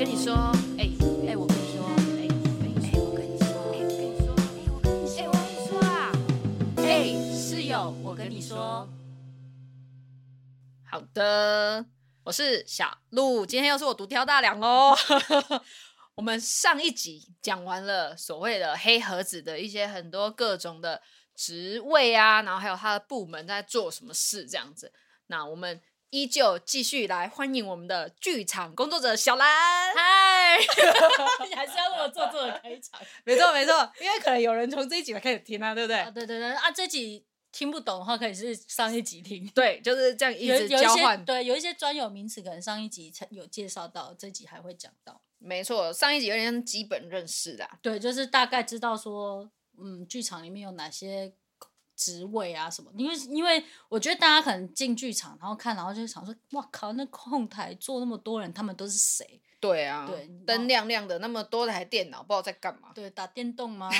跟你说，哎、哎、我跟你说，哎、哎、我跟你说，哎、我跟你说，哎、我跟你说，哎、我跟你说啊，哎、室友，我跟你说，好的，我是小鹿，今天又是我独挑大梁哦。我们上一集讲完了所谓的黑盒子的一些很多各种的职位啊，然后还有他的部门在做什么事这样子。那我们依旧继续来欢迎我们的剧场工作者小兰。嗨，你还是要那么做作的开场？没错没错，因为可能有人从这一集来开始听啊，对不对？啊，对对对啊，这集听不懂的话，可以是上一集听。对，就是这样一直交换。对，有一些专有名词，可能上一集有介绍到，这集还会讲到。没错，上一集有点基本认识的。对，就是大概知道说，嗯，剧场里面有哪些职位啊什么。因为，因为我觉得大家可能进剧场，然后看，然后就想说，哇靠，那控台坐那么多人，他们都是谁？对啊，对，灯亮亮的，那么多台电脑，不知道在干嘛。对，打电动吗？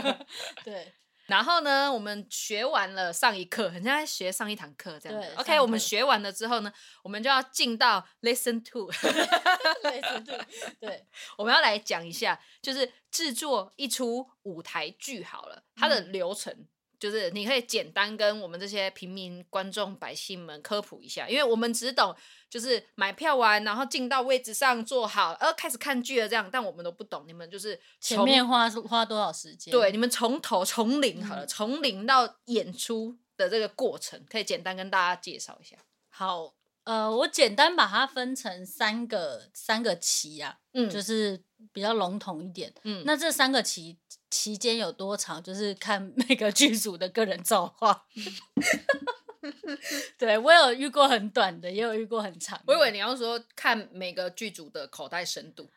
对。然后呢，我们学完了上一课，很像在学上一堂课这样子。OK，我们学完了之后呢，我们就要进到 Lesson Two。Lesson Two，对，我们要来讲一下，就是制作一出舞台剧好了，它的流程。嗯就是你可以简单跟我们这些平民观众百姓们科普一下，因为我们只懂就是买票完，然后进到位置上坐好，呃，开始看剧了这样，但我们都不懂。你们就是前面花花多少时间？对，你们从头从零好了，从零到演出的这个过程，可以简单跟大家介绍一下。好，呃，我简单把它分成三个三个期啊，嗯，就是比较笼统一点，嗯，那这三个期。期间有多长，就是看每个剧组的个人造化。对，我有遇过很短的，也有遇过很长的。我以为你要说看每个剧组的口袋深度。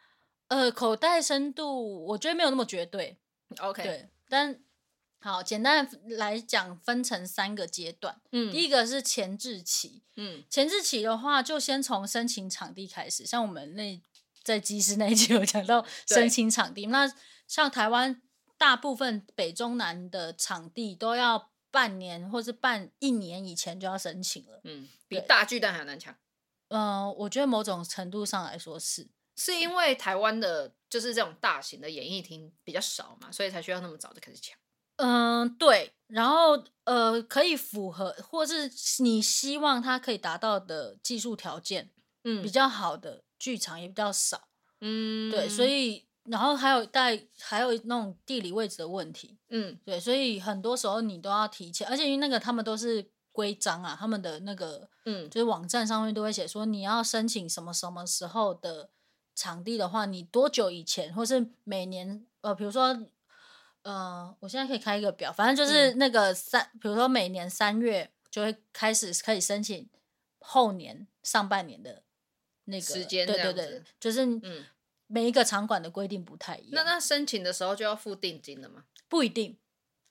呃，口袋深度我觉得没有那么绝对。OK，对，但好，简单来讲，分成三个阶段。嗯，第一个是前置期。嗯，前置期的话，就先从申请场地开始。像我们那在机师那一集有讲到 申请场地，那像台湾。大部分北中南的场地都要半年或是半一年以前就要申请了，嗯，比大巨蛋还难抢。嗯、呃，我觉得某种程度上来说是，是因为台湾的就是这种大型的演艺厅比较少嘛，所以才需要那么早就开始抢。嗯、呃，对。然后呃，可以符合或是你希望它可以达到的技术条件，嗯，比较好的剧场也比较少，嗯，对，所以。然后还有带，还有那种地理位置的问题，嗯，对，所以很多时候你都要提前，而且因为那个他们都是规章啊，他们的那个，嗯，就是网站上面都会写说你要申请什么什么时候的场地的话，你多久以前，或是每年，呃，比如说，呃，我现在可以开一个表，反正就是那个三，嗯，比如说每年三月就会开始可以申请后年上半年的那个时间，对对对，就是嗯。每一个场馆的规定不太一样。那那申请的时候就要付定金了吗？不一定。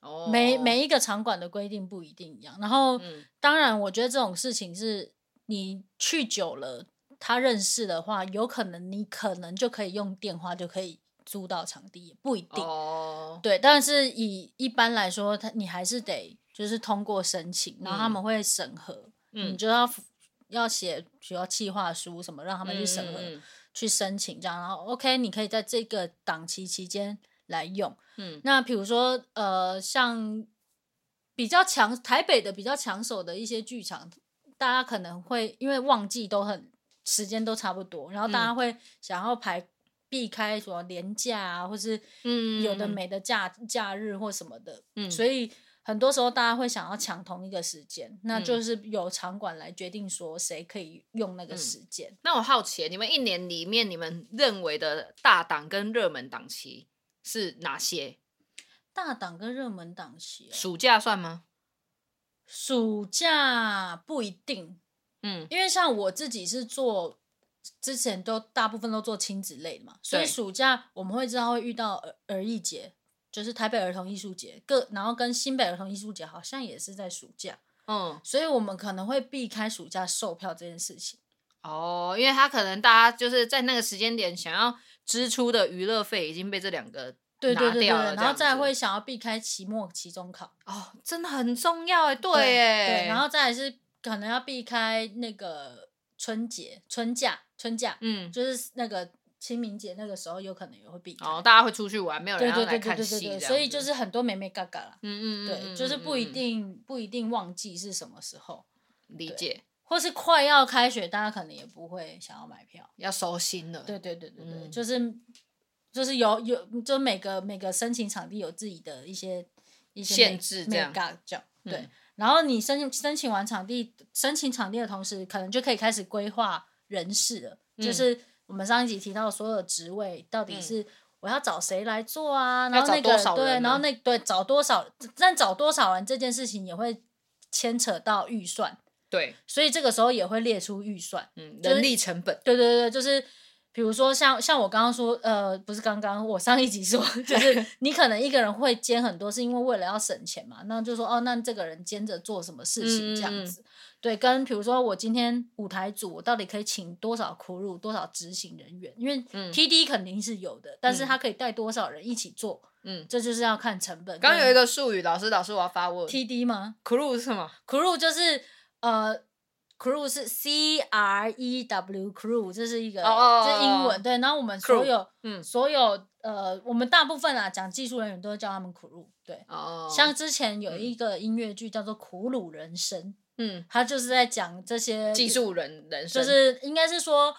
哦。每每一个场馆的规定不一定一样。然后，嗯、当然，我觉得这种事情是你去久了，他认识的话，有可能你可能就可以用电话就可以租到场地，也不一定。哦。对，但是以一般来说，他你还是得就是通过申请，然后他们会审核，嗯、你就要要写需要计划书什么，让他们去审核。去申请这样，然后 OK，你可以在这个档期期间来用。嗯，那比如说呃，像比较强台北的比较抢手的一些剧场，大家可能会因为旺季都很时间都差不多，然后大家会想要排避开什么连假啊，或是嗯有的没的假假日或什么的，嗯，所以。很多时候大家会想要抢同一个时间，那就是由场馆来决定说谁可以用那个时间。嗯。那我好奇，你们一年里面你们认为的大档跟热门档期是哪些？大档跟热门档期，暑假算吗？暑假不一定，嗯，因为像我自己是做之前都大部分都做亲子类的嘛，所以暑假我们会知道会遇到儿儿艺节。就是台北儿童艺术节，各然后跟新北儿童艺术节好像也是在暑假，嗯，所以我们可能会避开暑假售票这件事情。哦，因为他可能大家就是在那个时间点想要支出的娱乐费已经被这两个拿掉了，对对对对，然后再会想要避开期末、期中考。哦，真的很重要哎，对哎，对，然后再来是可能要避开那个春节、春假、春假，嗯，就是那个清明节那个时候有可能也会避开。哦，大家会出去玩，没有人要来看戏，所以就是很多美眉角角啦。嗯嗯对，就是不一定不一定忘记是什么时候。理解。或是快要开学，大家可能也不会想要买票，要收心了。对对对对对，嗯、就是就是有有，就每个每个申请场地有自己的一些一些限制这样，这样对。嗯、然后你申申请完场地，申请场地的同时，可能就可以开始规划人事了。嗯、就是我们上一集提到的所有的职位，到底是我要找谁来做啊？嗯、然后那个对，然后那对找多少，但找多少人这件事情也会牵扯到预算。对，所以这个时候也会列出预算，嗯，人力成本。对对对，就是比如说像像我刚刚说，呃，不是刚刚我上一集说，就是你可能一个人会兼很多，是因为为了要省钱嘛，那就说哦，那这个人兼着做什么事情这样子。嗯、对，跟比如说我今天舞台组，我到底可以请多少 crew，多少执行人员？因为 TD 肯定是有的，嗯、但是他可以带多少人一起做？嗯，这就是要看成本。刚有一个术语，老师老师我要发问，TD 吗？crew 是什么？crew 就是。呃，crew 是 C R E W crew，这是一个，这、oh, 是英文。对，然后我们所有，嗯，所有呃，我们大部分啊讲技术人员都会叫他们 crew。对，oh, 像之前有一个音乐剧叫做《苦鲁人生》，嗯，他就是在讲这些技术人人生，就是应该是说。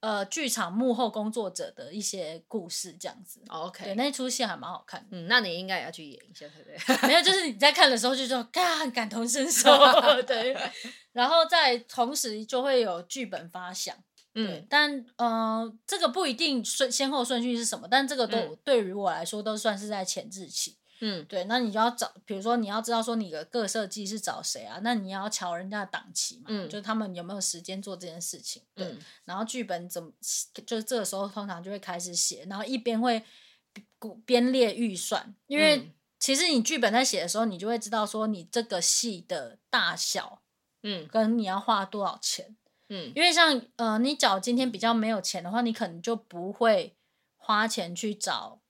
呃，剧场幕后工作者的一些故事，这样子。OK，对，那出戏还蛮好看。嗯，那你应该也要去演一下，对不对？没有，就是你在看的时候就说，嘎，感同身受。对，然后在同时就会有剧本发想。嗯，但呃，这个不一定顺先后顺序是什么，但这个都、嗯、对于我来说都算是在前置期。嗯，对，那你就要找，比如说你要知道说你的各设计是找谁啊？那你要瞧人家的档期嘛，嗯，就是他们有没有时间做这件事情，对。嗯、然后剧本怎么，就是这个时候通常就会开始写，然后一边会编列预算，因为其实你剧本在写的时候，你就会知道说你这个戏的大小，嗯，跟你要花多少钱，嗯，因为像呃，你找今天比较没有钱的话，你可能就不会花钱去找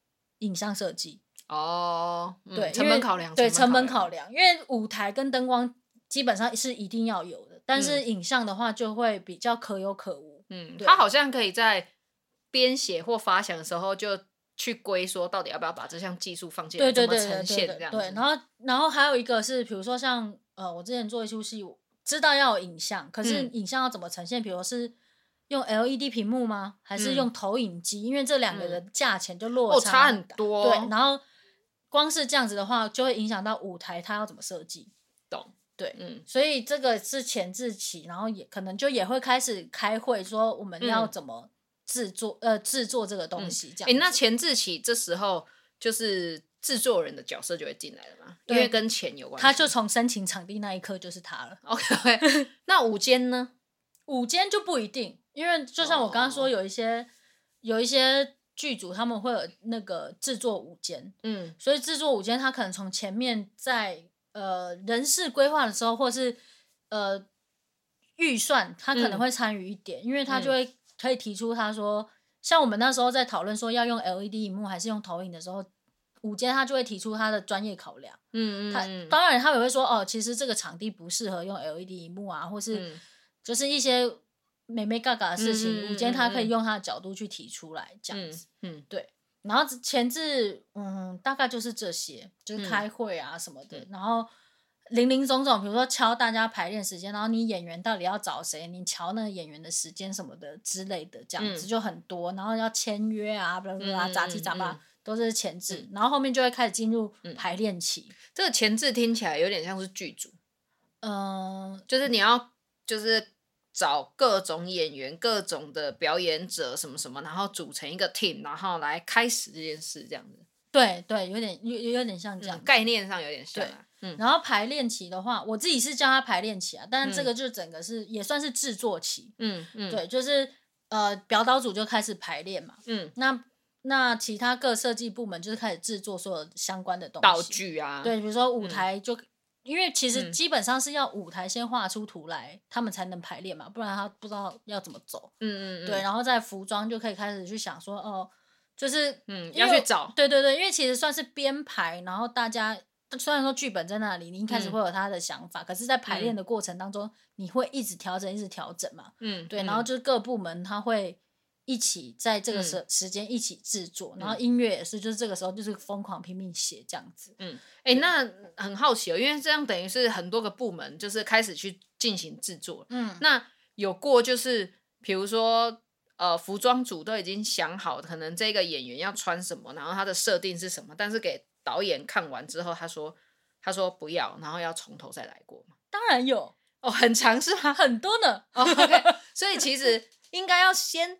影像设计。哦，嗯、对，成本考量，对成本考量，因为舞台跟灯光基本上是一定要有的，但是影像的话就会比较可有可无。嗯，它好像可以在编写或发想的时候就去归说，到底要不要把这项技术放进来，怎么呈现这样。对，然后然后还有一个是，比如说像呃，我之前做一出戏，知道要有影像，可是影像要怎么呈现？比如是用 LED 屏幕吗？还是用投影机？嗯、因为这两个的价钱就落差很多。对，然后。光是这样子的话，就会影响到舞台它要怎么设计。懂，对，嗯，所以这个是前置期，然后也可能就也会开始开会，说我们要怎么制作，嗯、呃，制作这个东西这样。哎、欸，那前置期这时候就是制作人的角色就会进来了嘛？对因为跟钱有关系。他就从申请场地那一刻就是他了。OK，那舞间呢？舞间就不一定，因为就像我刚刚说，有一些、oh. 有一些。剧组他们会有那个制作舞间，嗯，所以制作舞间他可能从前面在呃人事规划的时候，或是呃预算，他可能会参与一点，嗯、因为他就会可以提出他说，嗯、像我们那时候在讨论说要用 LED 荧幕还是用投影的时候，舞间他就会提出他的专业考量，嗯，嗯嗯，他当然他也会说哦，其实这个场地不适合用 LED 荧幕啊，或是就是一些。美美嘎嘎的事情，舞监、嗯、他可以用他的角度去提出来，这样子，嗯，嗯对。然后前置，嗯，大概就是这些，就是开会啊什么的。嗯、然后林林总总，比如说敲大家排练时间，然后你演员到底要找谁，你敲那个演员的时间什么的之类的，这样子就很多。嗯、然后要签约啊，巴拉巴拉，杂七杂八都是前置。嗯、然后后面就会开始进入排练期。这个前置听起来有点像是剧组，嗯，就是你要就是。找各种演员、各种的表演者，什么什么，然后组成一个 team，然后来开始这件事，这样子。对对，有点有有点像这样、嗯，概念上有点像、啊。对，嗯。然后排练期的话，我自己是叫他排练期啊，但是这个就整个是、嗯、也算是制作期。嗯嗯。对，就是呃，表导组就开始排练嘛。嗯。那那其他各设计部门就是开始制作所有相关的东西，道具啊。对，比如说舞台就。嗯因为其实基本上是要舞台先画出图来，嗯、他们才能排练嘛，不然他不知道要怎么走。嗯嗯，嗯对，然后在服装就可以开始去想说，哦，就是嗯要去找。对对对，因为其实算是编排，然后大家虽然说剧本在那里，你一开始会有他的想法，嗯、可是在排练的过程当中，你会一直调整，一直调整嘛。嗯，对，然后就是各部门他会一起在这个时时间一起制作，嗯、然后音乐也是，就是这个时候就是疯狂拼命写这样子。嗯，哎、欸，那很好奇哦，因为这样等于是很多个部门就是开始去进行制作。嗯，那有过就是比如说呃，服装组都已经想好可能这个演员要穿什么，然后他的设定是什么，但是给导演看完之后，他说他说不要，然后要从头再来过吗？当然有哦，很长是吗？很多呢。哦 okay, 所以其实应该要先。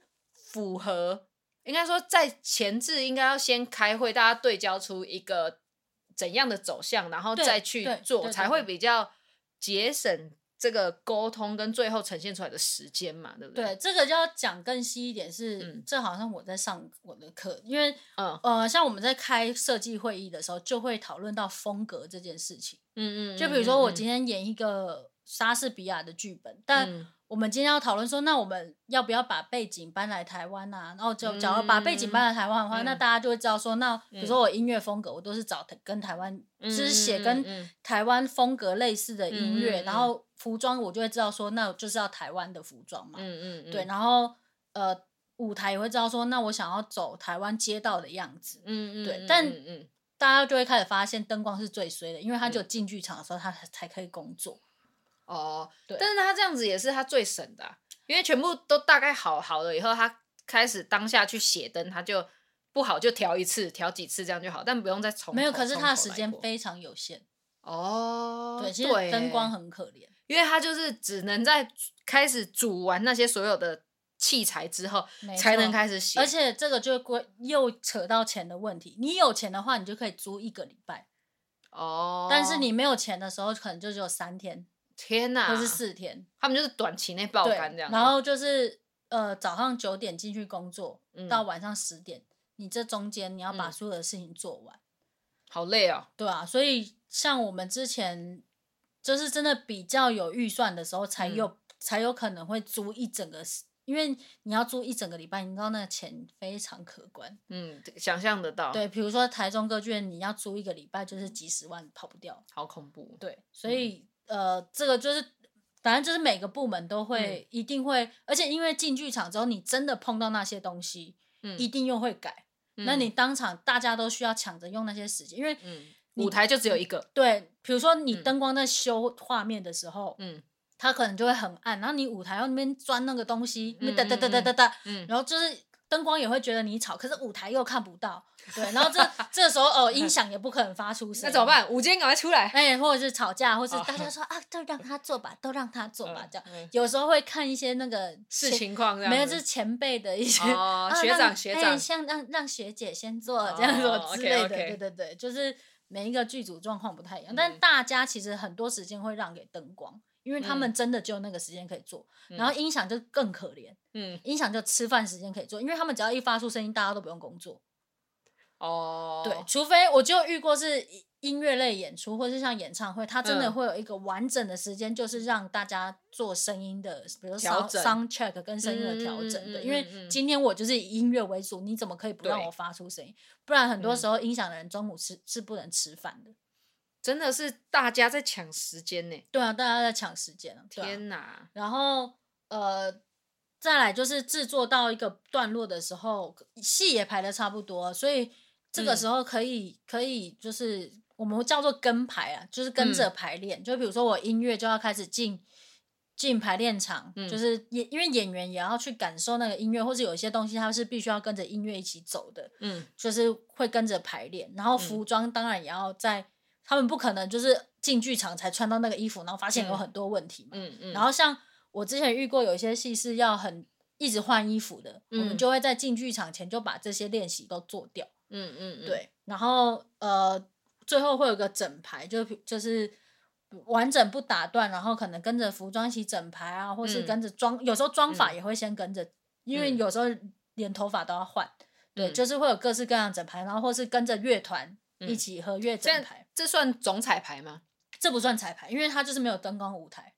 符合，应该说在前置应该要先开会，大家对焦出一个怎样的走向，然后再去做，才会比较节省这个沟通跟最后呈现出来的时间嘛，对不对？对，这个就要讲更细一点是，是、嗯、这好像我在上我的课，因为嗯呃，像我们在开设计会议的时候，就会讨论到风格这件事情。嗯，嗯嗯，就比如说我今天演一个莎士比亚的剧本，嗯、但我们今天要讨论说，那我们要不要把背景搬来台湾啊？然后就假如把背景搬来台湾的话，嗯、那大家就会知道说，那比如说我音乐风格，我都是找跟台湾，嗯、就是写跟台湾风格类似的音乐。嗯、然后服装我就会知道说，那就是要台湾的服装嘛。嗯嗯，嗯对，然后呃，舞台也会知道说，那我想要走台湾街道的样子。嗯嗯，对，但大家就会开始发现灯光是最衰的，因为他就进剧场的时候，他才可以工作。哦，对，但是他这样子也是他最省的，啊，因为全部都大概好好了以后，他开始当下去写灯，他就不好就调一次，调几次这样就好，但不用再重。没有，可是他的时间非常有限。哦，对，其实灯光很可怜，因为他就是只能在开始煮完那些所有的器材之后，才能开始写。而且这个就归又扯到钱的问题，你有钱的话，你就可以租一个礼拜。哦，但是你没有钱的时候，可能就只有三天。天呐，或是四天，他们就是短期内爆肝这样。然后就是呃，早上九点进去工作，嗯、到晚上十点，你这中间你要把所有的事情做完，嗯、好累哦。对啊，所以像我们之前就是真的比较有预算的时候，才有、嗯、才有可能会租一整个，因为你要租一整个礼拜，你知道那个钱非常可观。嗯，想象得到。对，比如说台中歌剧院，你要租一个礼拜就是几十万，跑不掉。好恐怖。对，所以。嗯呃，这个就是，反正就是每个部门都会，嗯、一定会，而且因为进剧场之后，你真的碰到那些东西，嗯，一定又会改。嗯、那你当场大家都需要抢着用那些时间，因为舞台就只有一个。对，比如说你灯光在修画面的时候，嗯，它可能就会很暗，然后你舞台要那边钻那个东西，哒哒哒哒哒哒，嗯，然后就是。灯光也会觉得你吵，可是舞台又看不到，对，然后这 这时候哦，音响也不可能发出声，那怎么办？舞间赶快出来，哎，或者是吵架，或者是大家说啊，都让他做吧，都让他做吧，这样。有时候会看一些那个是情况，没有，就是前辈的一些学长 学长，像让让学姐先做这样子之类的，对对对，就是每一个剧组状况不太一样，但大家其实很多时间会让给灯光。因为他们真的只有那个时间可以做，嗯、然后音响就更可怜。嗯，音响就吃饭时间可以做，因为他们只要一发出声音，大家都不用工作。哦，对，除非我就遇过是音乐类演出，或是像演唱会，它真的会有一个完整的时间，就是让大家做声音的，比如说 sound check 跟声音的调整。对，因为今天我就是以音乐为主，你怎么可以不让我发出声音？不然很多时候音响的人中午吃是不能吃饭的。真的是大家在抢时间呢。对啊，大家在抢时间啊。天哪！然后呃，再来就是制作到一个段落的时候，戏也排的差不多，所以这个时候可以、嗯、可以就是我们叫做跟排啊，就是跟着排练。嗯、就比如说我音乐就要开始进进排练场，嗯、就是演因为演员也要去感受那个音乐，或者有一些东西他是必须要跟着音乐一起走的，嗯，就是会跟着排练。然后服装当然也要在。他们不可能就是进剧场才穿到那个衣服，然后发现有很多问题嘛。嗯嗯。然后像我之前遇过有一些戏是要很一直换衣服的，嗯、我们就会在进剧场前就把这些练习都做掉。嗯嗯，嗯对。然后呃，最后会有个整排，就就是完整不打断，然后可能跟着服装一起整排啊，或是跟着妆，嗯、有时候妆法也会先跟着，嗯、因为有时候连头发都要换。嗯、对，就是会有各式各样整排，然后或是跟着乐团。一起合乐整排，这算总彩排吗？这不算彩排，因为它就是没有灯光舞台。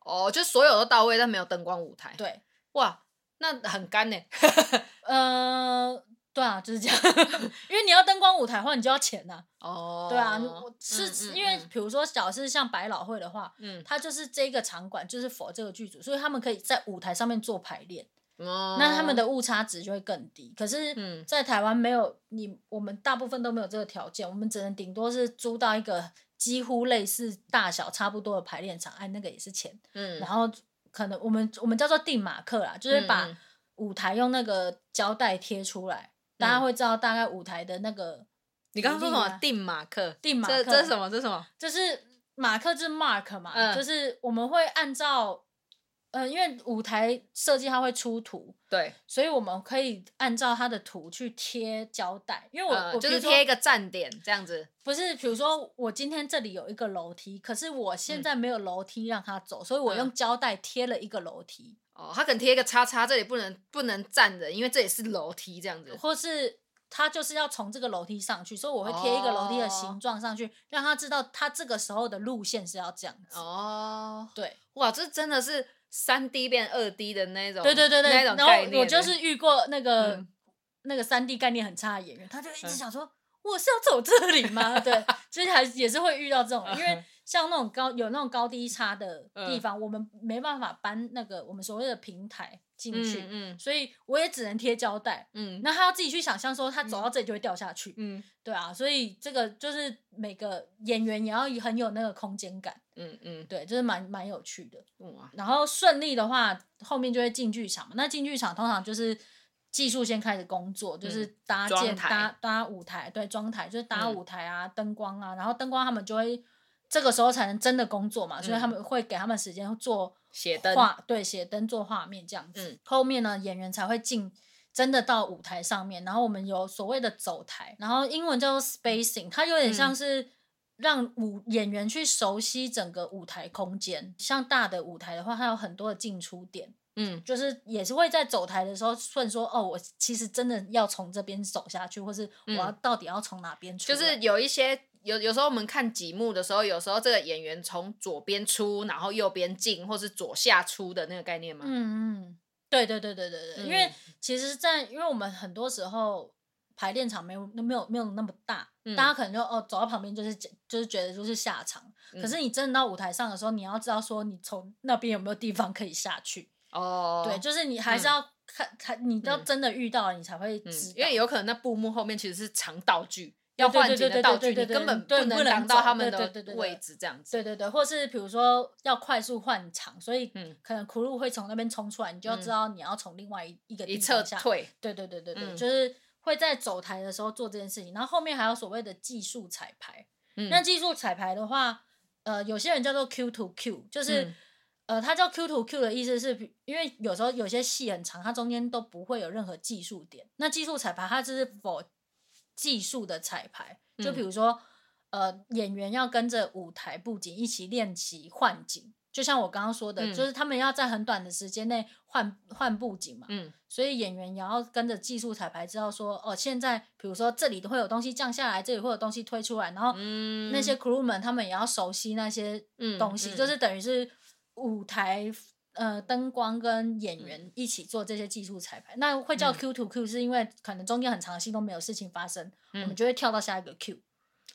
哦，就所有都到位，但没有灯光舞台。对，哇，那很干呢。呃，对啊，就是这样。因为你要灯光舞台的话，你就要钱呐。哦。对啊，是因为比如说，假设像百老汇的话，嗯，它就是这个场馆就是 for 这个剧组，所以他们可以在舞台上面做排练。哦，那他们的误差值就会更低。可是，在台湾没有你，我们大部分都没有这个条件，我们只能顶多是租到一个几乎类似大小差不多的排练场，哎，那个也是钱。嗯，然后可能我们我们叫做定马克啦，就是把舞台用那个胶带贴出来，大家会知道大概舞台的那个。你刚刚说什么？定马克？定马克？这是什么？这是什么？就是马克，就是 mark 嘛，嗯，就是我们会按照。呃，因为舞台设计它会出图，对，所以我们可以按照它的图去贴胶带。因为我、呃、我就是贴一个站点这样子，不是，比如说我今天这里有一个楼梯，可是我现在没有楼梯让它走，嗯、所以我用胶带贴了一个楼梯。哦，它可能贴一个叉叉，这里不能不能站人，因为这里是楼梯这样子。或是他就是要从这个楼梯上去，所以我会贴一个楼梯的形状上去，哦、让他知道他这个时候的路线是要这样子。哦，对，哇，这真的是。三 D 变二 D 的那种，对对对对，那种然后我就是遇过那个、嗯、那个三 D 概念很差的演员，他就一直想说，嗯、我是要走这里吗？对，就是还也是会遇到这种，因为像那种高有那种高低差的地方，嗯、我们没办法搬那个我们所谓的平台。进去，嗯，嗯，所以我也只能贴胶带，嗯，那他要自己去想象说他走到这里就会掉下去，嗯，对啊，所以这个就是每个演员也要很有那个空间感，嗯嗯，对，就是蛮蛮有趣的，哇，然后顺利的话，后面就会进剧场，那进剧场通常就是技术先开始工作，就是搭建搭搭舞台，对，装台就是搭舞台啊，灯光啊，然后灯光他们就会这个时候才能真的工作嘛，所以他们会给他们时间做。写灯画对，写灯做画面这样子，嗯、后面呢演员才会进真的到舞台上面，然后我们有所谓的走台，然后英文叫做 spacing，它有点像是让舞演员去熟悉整个舞台空间。像大的舞台的话，它有很多的进出点，嗯，就是也是会在走台的时候顺说哦，我其实真的要从这边走下去，或是我要到底要从哪边出，就是有一些。有有时候我们看几幕的时候，有时候这个演员从左边出，然后右边进，或是左下出的那个概念吗？嗯嗯，对对对对对对，嗯、因为其实在，在因为我们很多时候排练场没有没有没有那么大，嗯、大家可能就哦走到旁边就是就是觉得就是下场，嗯、可是你真的到舞台上的时候，你要知道说你从那边有没有地方可以下去。哦，对，就是你还是要看看，嗯、你要真的遇到了，你才会知因为有可能那布幕后面其实是藏道具。要换景的道具，你根本不能挡到他们的位置，这样子。对对对，或是比如说要快速换场，所以可能 crew 会从那边冲出来，你就要知道你要从另外一一个地方下退。对对对对对，就是会在走台的时候做这件事情。然后后面还有所谓的技术彩排。那技术彩排的话，呃，有些人叫做 Q to Q，就是呃，它叫 Q to Q 的意思是，因为有时候有些戏很长，它中间都不会有任何技术点。那技术彩排它就是 for 技术的彩排，就比如说，嗯、呃，演员要跟着舞台布景一起练习换景，就像我刚刚说的，嗯、就是他们要在很短的时间内换换布景嘛，嗯，所以演员也要跟着技术彩排，知道说，哦，现在比如说这里都会有东西降下来，这里会有东西推出来，然后那些 crew 们他们也要熟悉那些东西，就是等于是舞台。呃，灯光跟演员一起做这些技术彩排，嗯、那会叫 Q to Q，是因为可能中间很长的戏都没有事情发生，嗯、我们就会跳到下一个 Q。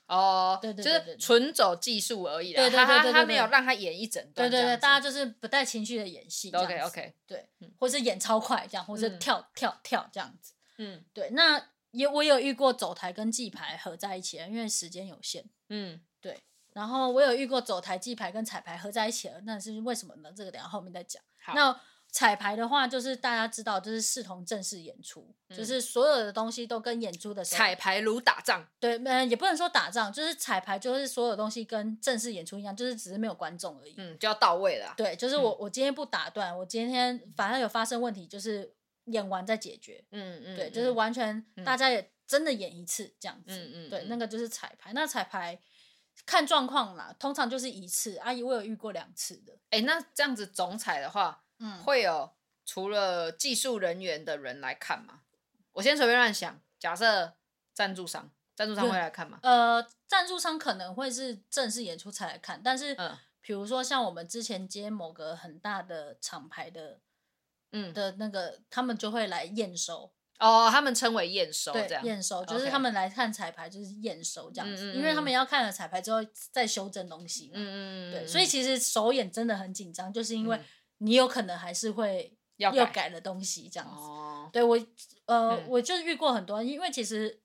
哦，对对，对，就是纯走技术而已啦。对对对，对，他没有让他演一整段。对对对，大家就是不带情绪的演戏。OK OK，对，或是演超快这样，或是跳、嗯、跳跳这样子。嗯，对，那也我有遇过走台跟记牌合在一起，因为时间有限。嗯，对。然后我有遇过走台记牌跟彩排合在一起了，那是为什么呢？这个等下后面再讲。那彩排的话，就是大家知道，就是视同正式演出，嗯、就是所有的东西都跟演出的。彩排如打仗。对，嗯，也不能说打仗，就是彩排，就是所有东西跟正式演出一样，就是只是没有观众而已。嗯，就要到位了。对，就是我，嗯、我今天不打断，我今天反正有发生问题，就是演完再解决。嗯嗯。对，就是完全大家也真的演一次这样子。嗯嗯。对，那个就是彩排。那彩排。看状况啦，通常就是一次。阿姨，我有遇过两次的。哎、欸，那这样子总彩的话，嗯，会有除了技术人员的人来看吗？我先随便乱想，假设赞助商，赞助商会来看吗？呃，赞助商可能会是正式演出才来看，但是，嗯，比如说像我们之前接某个很大的厂牌的，嗯的那个，他们就会来验收。哦，他们称为验收，这样验收就是他们来看彩排，就是验收这样子，因为他们要看了彩排之后再修正东西嘛。嗯嗯对，所以其实首演真的很紧张，就是因为你有可能还是会要改了东西这样子。哦、对我，呃，嗯、我就遇过很多，因为其实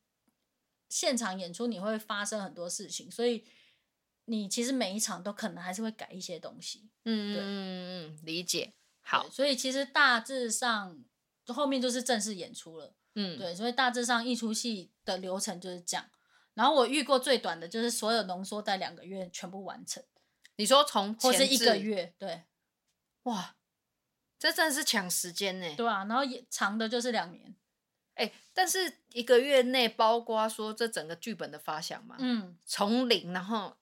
现场演出你会发生很多事情，所以你其实每一场都可能还是会改一些东西。嗯对嗯嗯，理解。好，所以其实大致上后面就是正式演出了。嗯，对，所以大致上一出戏的流程就是这样。然后我遇过最短的就是所有浓缩在两个月全部完成。你说从或是一个月，对，哇，这真的是抢时间呢。对啊，然后也长的就是两年，哎，但是一个月内包括说这整个剧本的发想嘛，嗯，从零，然后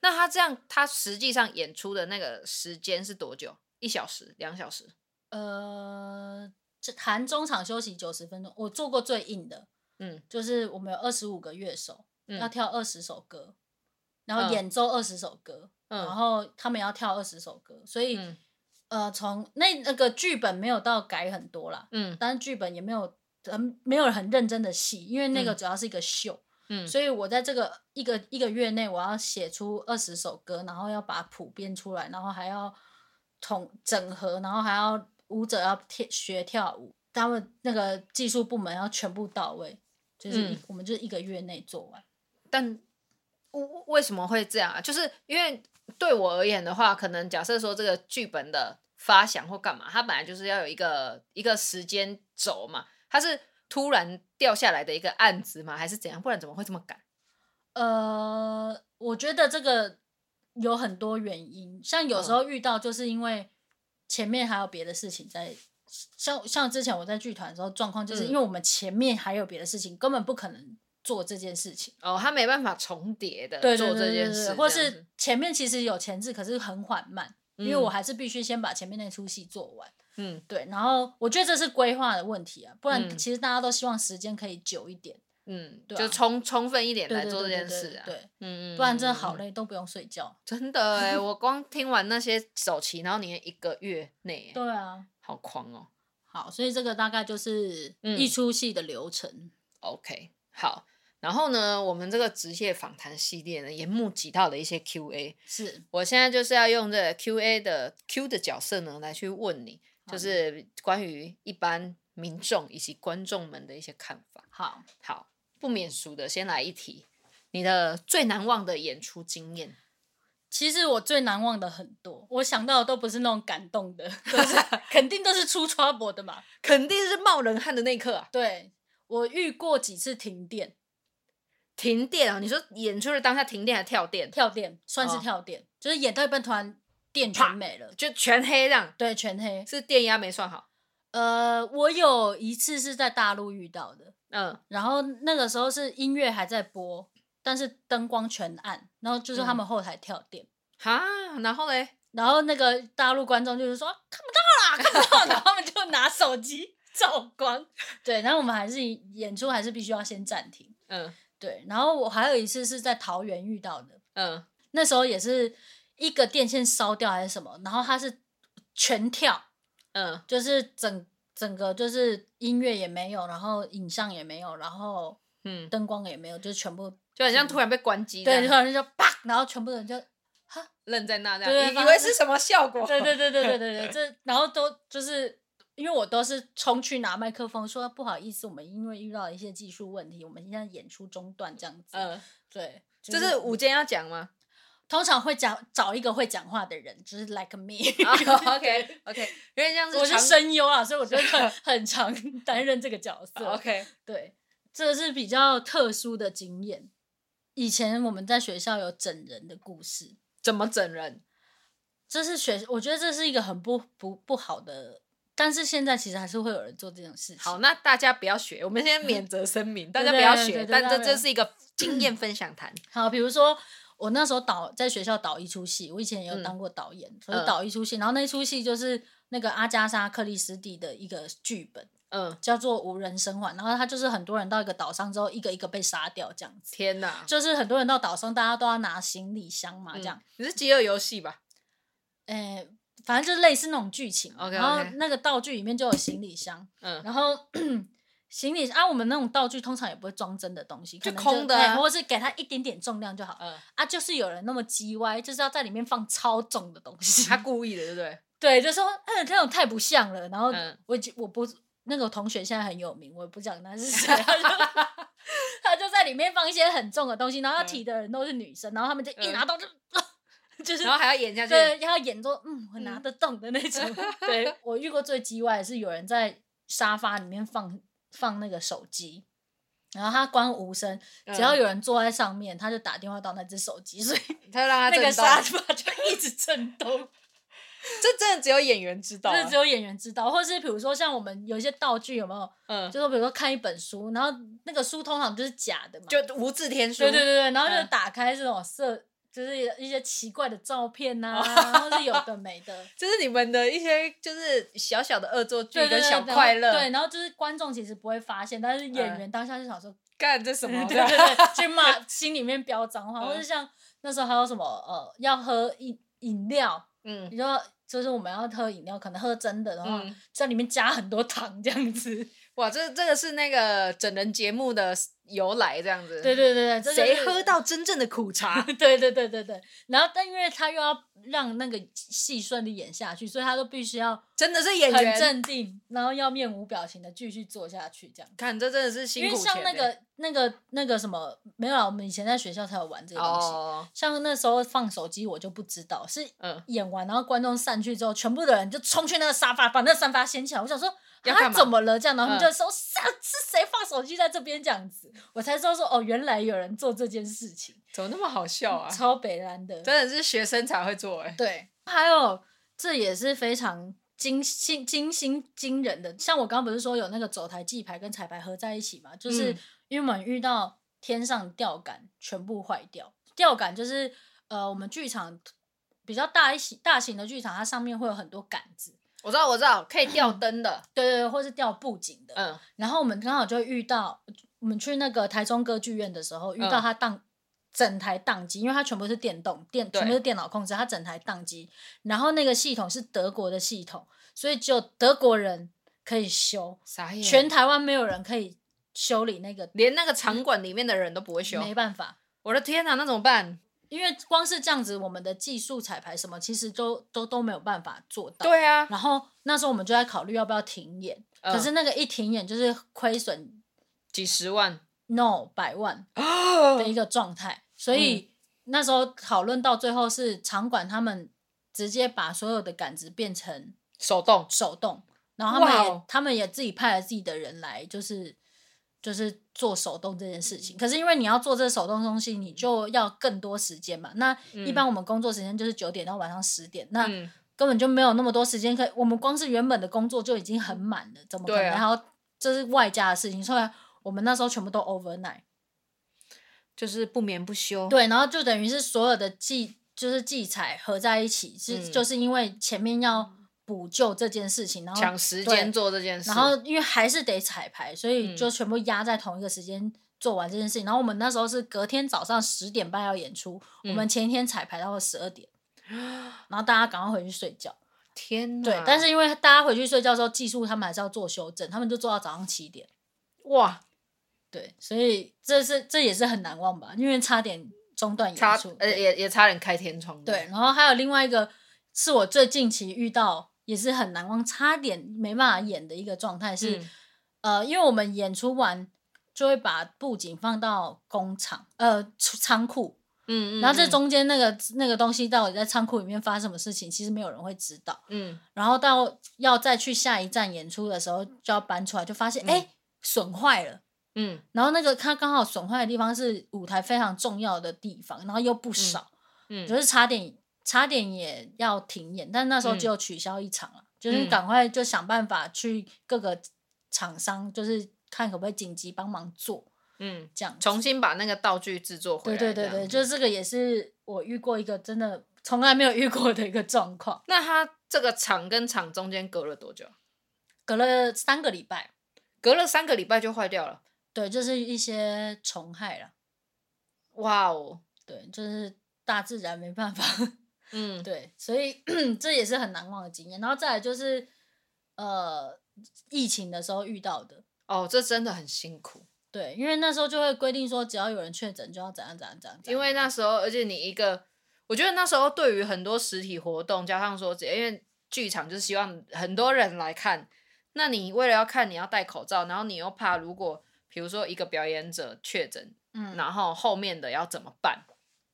那他这样，他实际上演出的那个时间是多久？一小时、两小时？呃，这含中场休息九十分钟，我做过最硬的，嗯，就是我们有二十五个乐手，嗯，要跳二十首歌。然后演奏二十首歌，嗯、然后他们要跳二十首歌，所以，嗯、呃，从那那个剧本没有到改很多啦，嗯，但是剧本也没有很没有很认真的戏，因为那个主要是一个秀，嗯，所以我在这个一个一个月内，我要写出二十首歌，然后要把谱编出来，然后还要统整合，然后还要舞者要跳学跳舞，他们那个技术部门要全部到位，就是一、嗯、我们就是一个月内做完，但。为为什么会这样啊？就是因为对我而言的话，可能假设说这个剧本的发想或干嘛，它本来就是要有一个一个时间轴嘛。它是突然掉下来的一个案子吗？还是怎样？不然怎么会这么赶？呃，我觉得这个有很多原因，像有时候遇到就是因为前面还有别的事情在，像像之前我在剧团的时候状况，就是因为我们前面还有别的事情，根本不可能。做这件事情。哦，他没办法重叠的对做这件事，或是前面其实有前置，可是很缓慢，嗯、因为我还是必须先把前面那出戏做完。嗯，对，然后我觉得这是规划的问题啊，不然其实大家都希望时间可以久一点，嗯，对啊、就充充分一点来做这件事啊，对，嗯嗯，不然真的好累，都不用睡觉。真的哎，我光听完那些首期，然后你一个月内，对啊，好狂哦。好，所以这个大概就是一出戏的流程。嗯、OK，好。然后呢，我们这个职业访谈系列呢，也募集到了一些 Q&A。是，我现在就是要用这 Q&A 的 Q 的角色呢，来去问你，就是关于一般民众以及观众们的一些看法。好，好，不免俗的，先来一题，你的最难忘的演出经验。其实我最难忘的很多，我想到的都不是那种感动的，都是肯定都是出 trouble 的嘛，肯定是冒冷汗的那一刻啊。对，我遇过几次停电。停电啊！你说演出的当下停电还跳电？跳电算是跳电，哦、就是演到一半突然电全没了，就全黑这样。对，全黑是电压没算好。呃，我有一次是在大陆遇到的，嗯，然后那个时候是音乐还在播，但是灯光全暗，然后就是他们后台跳电。哈、嗯，然后嘞，然后那个大陆观众就是说看不到啦，看不到，然后他们就拿手机照光。对，然后我们还是演出还是必须要先暂停。嗯。对，然后我还有一次是在桃园遇到的，嗯，那时候也是一个电线烧掉还是什么，然后它是全跳，嗯，就是整整个就是音乐也没有，然后影像也没有，然后嗯，灯光也没有，就全部就好像突然被关机，对，突然就啪，然后全部人就哈愣在那这样，对以为是什么效果？对对对对对对对，这然后都就是。因为我都是冲去拿麦克风，说不好意思，我们因为遇到一些技术问题，我们现在演出中断这样子。嗯、呃，对，就是、这是午间要讲吗？通常会讲找一个会讲话的人，就是 like me。Oh, OK OK，因为这样子我是声优啊，所以我觉得很 很常担任这个角色。OK，对，这是比较特殊的经验。以前我们在学校有整人的故事，怎么整人？这是学，我觉得这是一个很不不不好的。但是现在其实还是会有人做这种事情。好，那大家不要学，我们先免责声明，大家不要学。但这这是一个经验分享谈。好，比如说我那时候导在学校导一出戏，我以前也有当过导演，所以导一出戏，然后那出戏就是那个阿加莎克里斯蒂的一个剧本，嗯，叫做《无人生还》，然后他就是很多人到一个岛上之后，一个一个被杀掉这样子。天哪！就是很多人到岛上，大家都要拿行李箱嘛，这样。你是饥饿游戏吧？诶。反正就是类似那种剧情，okay, okay. 然后那个道具里面就有行李箱，嗯，然后行李啊，我们那种道具通常也不会装真的东西，就空的，啊，或者是给他一点点重量就好，嗯，啊，就是有人那么叽歪，就是要在里面放超重的东西，他故意的，对不对？对，就说嗯，这种太不像了。然后我我不那个同学现在很有名，我也不讲他是谁，他就 他就在里面放一些很重的东西，然后他提的人都是女生，然后他们就一拿到就。就是，然后还要演下去，对，要演说，嗯，我拿得动的那种。嗯、对，我遇过最叽歪的是有人在沙发里面放放那个手机，然后他关无声，只要有人坐在上面，他就打电话到那只手机，所以他让他那个沙发就一直震动。这真的只有演员知道，啊，这只有演员知道，或是比如说像我们有一些道具有没有？嗯，就是比如说看一本书，然后那个书通常就是假的嘛，就无字天书。对对对对，然后就打开这种色。嗯就是一些奇怪的照片呐、啊，或是有的没的，就是你们的一些就是小小的恶作剧跟小快乐。对，然后就是观众其实不会发现，但是演员当下就想说干、嗯、这什么，对对对，去骂，心里面飙脏话，或者像那时候还有什么呃，要喝饮饮料，嗯，你说就是我们要喝饮料，可能喝真的，然后在里面加很多糖这样子。哇，这这个是那个整人节目的由来这样子。对对对对，谁喝到真正的苦茶？对对对对对。然后，但因为他又要让那个戏顺利演下去，所以他都必须要真的是演员很镇定，然后要面无表情的继续做下去这样。看，这真的是辛苦。因为像那个那个那个什么，没有啊，我们以前在学校才有玩这个东西。Oh. 像那时候放手机，我就不知道是演完，然后观众散去之后，全部的人就冲去那个沙发，把那个沙发掀起来。我想说。他怎么了？这样，然后他们就说：“是、嗯、是谁放手机在这边？”这样子，我才知道说：“哦，原来有人做这件事情，怎么那么好笑啊？”超北烂的，真的是学生才会做哎。对，还有这也是非常惊心惊心惊人的。像我刚刚不是说有那个走台记牌跟彩排合在一起嘛？就是因为我们遇到天上吊杆全部坏掉，吊杆就是呃，我们剧场比较大一些大型的剧场，它上面会有很多杆子。我知道，我知道，可以吊灯的，对对对，或是吊布景的。嗯，然后我们刚好就遇到，我们去那个台中歌剧院的时候，遇到它当整台宕机，因为它全部是电动电，全部是电脑控制，它整台宕机。然后那个系统是德国的系统，所以只有德国人可以修？全台湾没有人可以修理那个，连那个场馆里面的人都不会修，没办法。我的天哪，那怎么办？因为光是这样子，我们的技术彩排什么，其实都都都没有办法做到。对啊。然后那时候我们就在考虑要不要停演，呃、可是那个一停演就是亏损几十万，no 百万 的一个状态。哦、所以、嗯、那时候讨论到最后是场馆他们直接把所有的杆子变成手动手动，然后他们也、哦、他们也自己派了自己的人来，就是。就是做手动这件事情，可是因为你要做这手动东西，你就要更多时间嘛。那一般我们工作时间就是九点到晚上十点，嗯、那根本就没有那么多时间可以。我们光是原本的工作就已经很满了，怎么可能然后这是外加的事情？所以我们那时候全部都 overnight，就是不眠不休。对，然后就等于是所有的技就是技材合在一起，是、嗯、就是因为前面要。补救这件事情，然后抢时间做这件事，然后因为还是得彩排，所以就全部压在同一个时间做完这件事情。嗯、然后我们那时候是隔天早上十点半要演出，嗯、我们前一天彩排到了十二点，然后大家赶快回去睡觉。天哪！对，但是因为大家回去睡觉的时候，技术他们还是要做修正，他们就做到早上七点。哇，对，所以这是这也是很难忘吧？因为差点中断演出，呃，也也差点开天窗。对，然后还有另外一个是我最近期遇到。也是很难忘，差点没办法演的一个状态是，嗯、呃，因为我们演出完就会把布景放到工厂，呃，仓库，嗯，嗯，然后这中间那个那个东西到底在仓库里面发生什么事情，其实没有人会知道，嗯，然后到要再去下一站演出的时候，就要搬出来，就发现哎损坏了，嗯，然后那个它刚好损坏的地方是舞台非常重要的地方，然后又不少，嗯，嗯。就是差点。差点也要停演，但那时候只有取消一场了，嗯、就是赶快就想办法去各个厂商，就是看可不可以紧急帮忙做，嗯，这样重新把那个道具制作回来。对对对对，就是这个也是我遇过一个真的从来没有遇过的一个状况。那它这个厂跟厂中间隔了多久？隔了三个礼拜，隔了三个礼拜就坏掉了。对，就是一些虫害了。哇哦，对，就是大自然没办法。嗯，对，所以 这也是很难忘的经验。然后再来就是，呃，疫情的时候遇到的。哦，这真的很辛苦。对，因为那时候就会规定说，只要有人确诊，就要怎样怎样怎样。因为那时候，而且你一个，我觉得那时候对于很多实体活动，加上说，因为剧场就是希望很多人来看，那你为了要看，你要戴口罩，然后你又怕如果比如说一个表演者确诊，嗯，然后后面的要怎么办？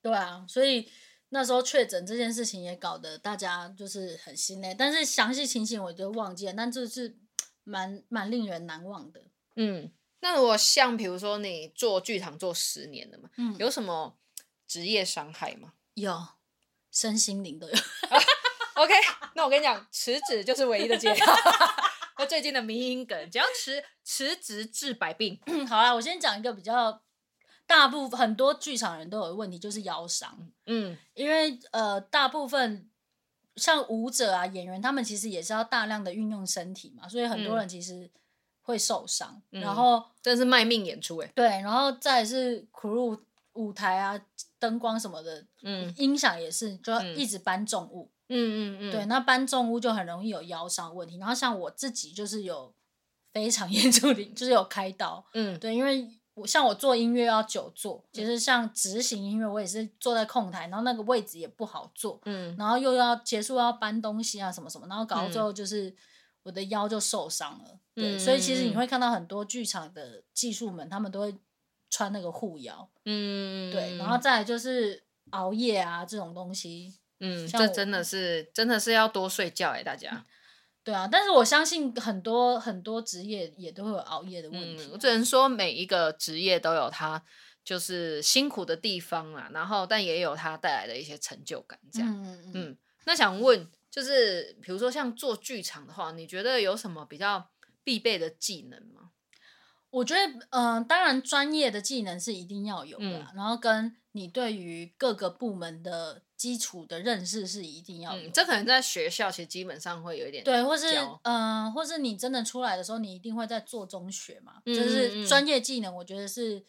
对啊，所以那时候确诊这件事情也搞得大家就是很心累，但是详细情形我就忘记了，但这是蛮蛮令人难忘的。嗯，那如果像比如说你做剧场做十年了嘛，嗯，有什么职业伤害吗？有，身心灵都有。OK，那我跟你讲，辞职就是唯一的解。那最近的迷因梗，只要辞辞职治百病。好啦，我先讲一个比较大部分很多剧场人都有的问题，就是腰伤。嗯，因为呃，大部分像舞者啊、演员，他们其实也是要大量的运用身体嘛，所以很多人其实会受伤。嗯、然后真是卖命演出哎。对，然后再是 crew 舞台啊、灯光什么的，嗯，音响也是，就要一直搬重物。嗯嗯嗯嗯，对，那搬重物就很容易有腰伤问题。然后像我自己就是有非常严重的，就是有开刀。嗯，对，因为我像我做音乐要久坐，其实像执行音乐，我也是坐在控台，然后那个位置也不好坐。嗯，然后又要结束要搬东西啊什么什么，然后搞到最后就是我的腰就受伤了。对，所以其实你会看到很多剧场的技术们，他们都会穿那个护腰。嗯，对，然后再来就是熬夜啊这种东西。嗯，这真的是真的是要多睡觉哎，大家。对啊，但是我相信很多很多职业也都会有熬夜的问题啊。嗯，我只能说每一个职业都有它就是辛苦的地方啦，然后但也有它带来的一些成就感这样。嗯嗯，嗯，那想问，就是比如说像做剧场的话，你觉得有什么比较必备的技能吗？我觉得，嗯、呃，当然专业的技能是一定要有的，嗯，然后跟你对于各个部门的。基础的认识是一定要有，嗯，这可能在学校其实基本上会有一点对，或是嗯、呃，或是你真的出来的时候，你一定会在做中学嘛，嗯、就是专业技能，我觉得是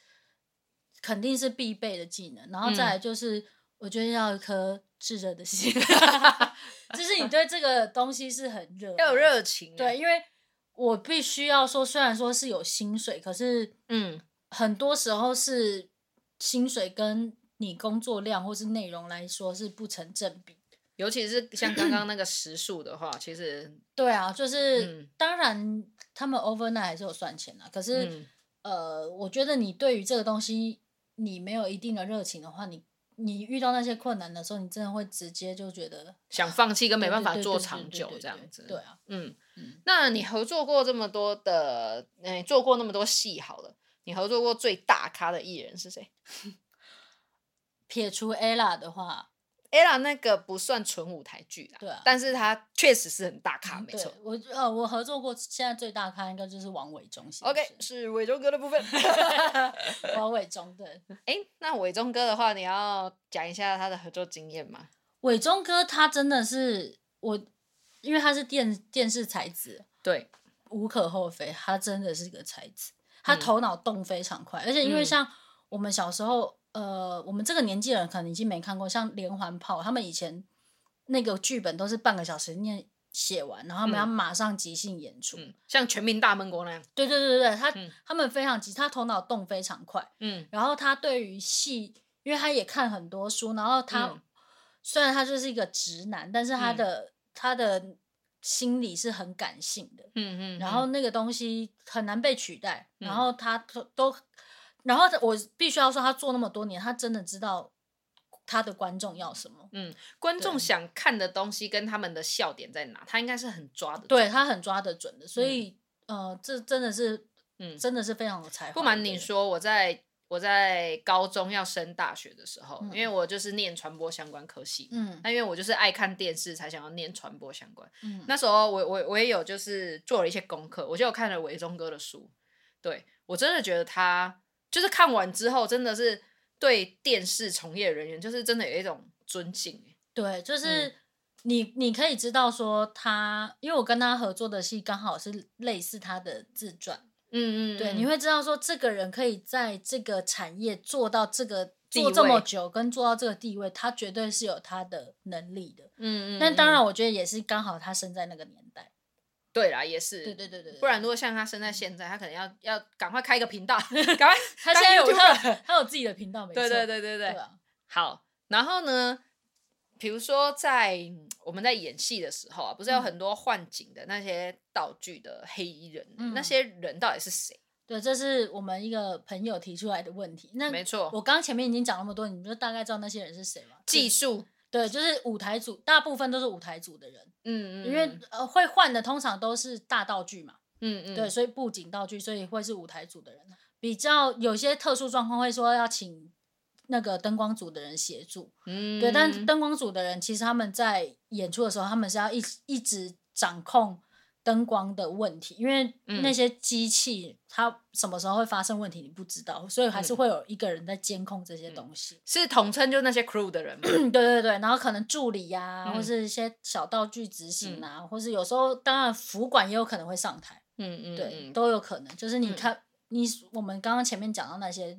肯定是必备的技能。然后再来就是，我觉得要一颗炙热的心，就是你对这个东西是很热，要有热情、啊。对，因为我必须要说，虽然说是有薪水，可是嗯，很多时候是薪水跟你工作量或是内容来说是不成正比，尤其是像刚刚那个时数的话，其实 对啊，就是、嗯、当然他们 overnight 还是有算钱的，可是、嗯、呃，我觉得你对于这个东西你没有一定的热情的话，你你遇到那些困难的时候，你真的会直接就觉得想放弃跟没办法做长久这样子。对啊，嗯嗯，那你合作过这么多的，哎，做过那么多戏好了，你合作过最大咖的艺人是谁？撇除 Ella 的话，Ella 那个不算纯舞台剧啦，对啊，但是他确实是很大咖，嗯、没错。我呃，我合作过现在最大咖应该就是王伟忠先生。OK，是伟忠哥的部分。王伟忠对，哎、欸，那伟忠哥的话，你要讲一下他的合作经验吗？伟忠哥他真的是我，因为他是电电视才子，对，无可厚非，他真的是个才子，他头脑动非常快，嗯、而且因为像我们小时候。呃，我们这个年纪的人可能已经没看过，像连环炮，他们以前那个剧本都是半个小时念写完，然后他们要马上即兴演出，嗯、像全民大闷锅那样。对对对对，他、嗯、他们非常急，他头脑动非常快，嗯，然后他对于戏，因为他也看很多书，然后他、嗯、虽然他就是一个直男，但是他的、嗯、他的心理是很感性的，嗯嗯，然后那个东西很难被取代，嗯、然后他都都。然后我必须要说，他做那么多年，他真的知道他的观众要什么。嗯，观众想看的东西跟他们的笑点在哪，他应该是很抓的。对，他很抓得准的，所以、嗯、呃，这真的是，嗯，真的是非常有才华。不瞒你说，我在我在高中要升大学的时候，嗯、因为我就是念传播相关科系，嗯，那因为我就是爱看电视，才想要念传播相关。嗯，那时候我我我也有就是做了一些功课，我就有看了伟忠哥的书，对，我真的觉得他。就是看完之后，真的是对电视从业人员，就是真的有一种尊敬。对，就是你，嗯、你可以知道说他，因为我跟他合作的戏刚好是类似他的自传。嗯，嗯嗯，对，你会知道说这个人可以在这个产业做到这个做这么久，跟做到这个地位，他绝对是有他的能力的。嗯，嗯嗯，但当然，我觉得也是刚好他生在那个年代。对啦，也是。对对对对，不然如果像他生在现在，他可能要要赶快开一个频道，赶快。他现在有他他有自己的频道，没错。对对对对对。好，然后呢，比如说在我们在演戏的时候啊，不是有很多换景的那些道具的黑衣人，嗯、那些人到底是谁？对，这是我们一个朋友提出来的问题。那没错，我刚前面已经讲那么多，你们就大概知道那些人是谁吗？技术，对，就是舞台组，大部分都是舞台组的人。嗯嗯，因为呃会换的通常都是大道具嘛。嗯嗯，对，所以布景道具，所以会是舞台组的人。比较有些特殊状况会说要请那个灯光组的人协助。嗯，对，但灯光组的人其实他们在演出的时候，他们是要一一直掌控。灯光的问题，因为那些机器它什么时候会发生问题，你不知道，所以还是会有一个人在监控这些东西。是统称就那些 crew 的人吗？对对对，然后可能助理呀、啊，或是一些小道具执行啊，或是有时候当然服管也有可能会上台。嗯嗯，对，都有可能。就是你看，你我们刚刚前面讲到那些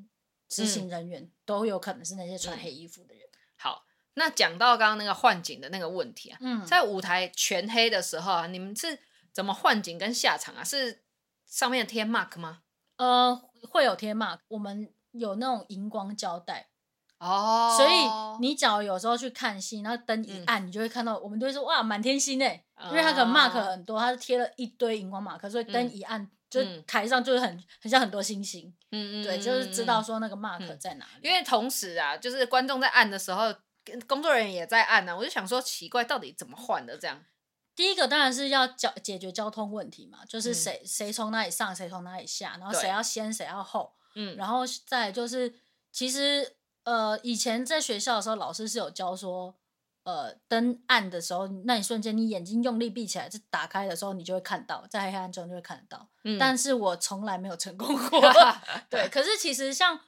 执行人员，都有可能是那些穿黑衣服的人。好，那讲到刚刚那个换景的那个问题啊，嗯，在舞台全黑的时候啊，你们是。怎么换景跟下场啊？是上面贴 mark 吗？呃，会有贴 mark。我们有那种荧光胶带哦，所以你只要有时候去看戏，然后灯一暗，嗯、你就会看到，我们都会说哇，满天星哎，因为它可能 mark 很多，它是贴了一堆荧光 mark，所以灯一暗，嗯、就台上就是很很像很多星星。嗯嗯，对，就是知道说那个 mark 在哪里。因为同时啊，就是观众在按的时候，工作人员也在按呢、啊，我就想说奇怪，到底怎么换的这样？第一个当然是要交解决交通问题嘛，就是谁谁从哪里上，谁从哪里下，然后谁要先谁要后，嗯，然后再就是其实呃以前在学校的时候，老师是有教说，呃灯暗的时候，那一瞬间你眼睛用力闭起来，就打开的时候你就会看到，在黑暗中就会看得到，嗯，但是我从来没有成功过，对，可是其实像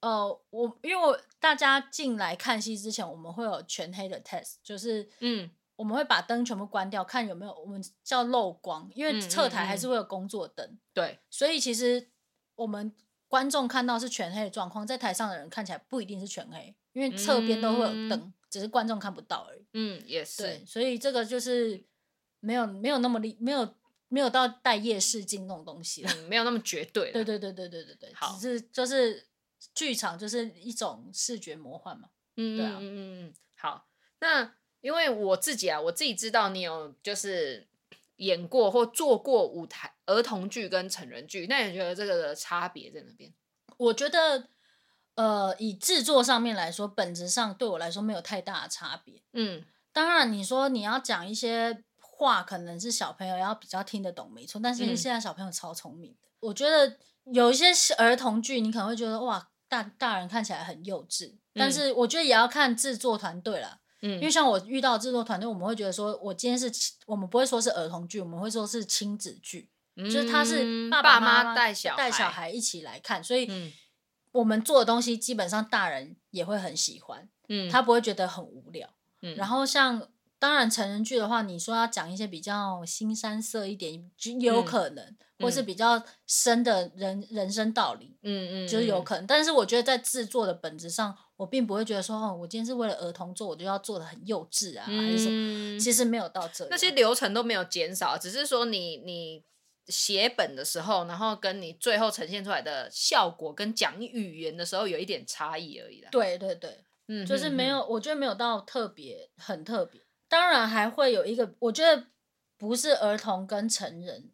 呃我因为我大家进来看戏之前，我们会有全黑的 test，就是嗯。我们会把灯全部关掉，看有没有我们叫漏光，因为侧台还是会有工作灯。对、嗯，所以其实我们观众看到是全黑的状况，在台上的人看起来不一定是全黑，因为侧边都会有灯，嗯、只是观众看不到而已。嗯，也是。对，所以这个就是没有没有那么厉，没有没有到带夜视镜那种东西了、嗯，没有那么绝对。对对对对对对对，好只是就是剧场就是一种视觉魔幻嘛。嗯，对啊，嗯嗯嗯，好，那。因为我自己啊，我自己知道你有就是演过或做过舞台儿童剧跟成人剧，那你觉得这个的差别在哪边？我觉得，呃，以制作上面来说，本质上对我来说没有太大的差别。嗯，当然你说你要讲一些话，可能是小朋友要比较听得懂，没错。但是现在小朋友超聪明的，嗯、我觉得有一些儿童剧，你可能会觉得哇，大大人看起来很幼稚，但是我觉得也要看制作团队啦。因为像我遇到制作团队，我们会觉得说，我今天是，我们不会说是儿童剧，我们会说是亲子剧，嗯、就是他是爸爸妈妈带小带小孩一起来看，所以我们做的东西基本上大人也会很喜欢，嗯，他不会觉得很无聊，嗯，然后像当然成人剧的话，你说要讲一些比较腥膻色一点，就有可能，嗯、或是比较深的人人生道理，嗯嗯，就是有可能，但是我觉得在制作的本质上。我并不会觉得说，哦，我今天是为了儿童做，我就要做的很幼稚啊，嗯、还是什么？其实没有到这里，那些流程都没有减少，只是说你你写本的时候，然后跟你最后呈现出来的效果跟讲语言的时候有一点差异而已啦。对对对，嗯，就是没有，我觉得没有到特别很特别。当然还会有一个，我觉得不是儿童跟成人，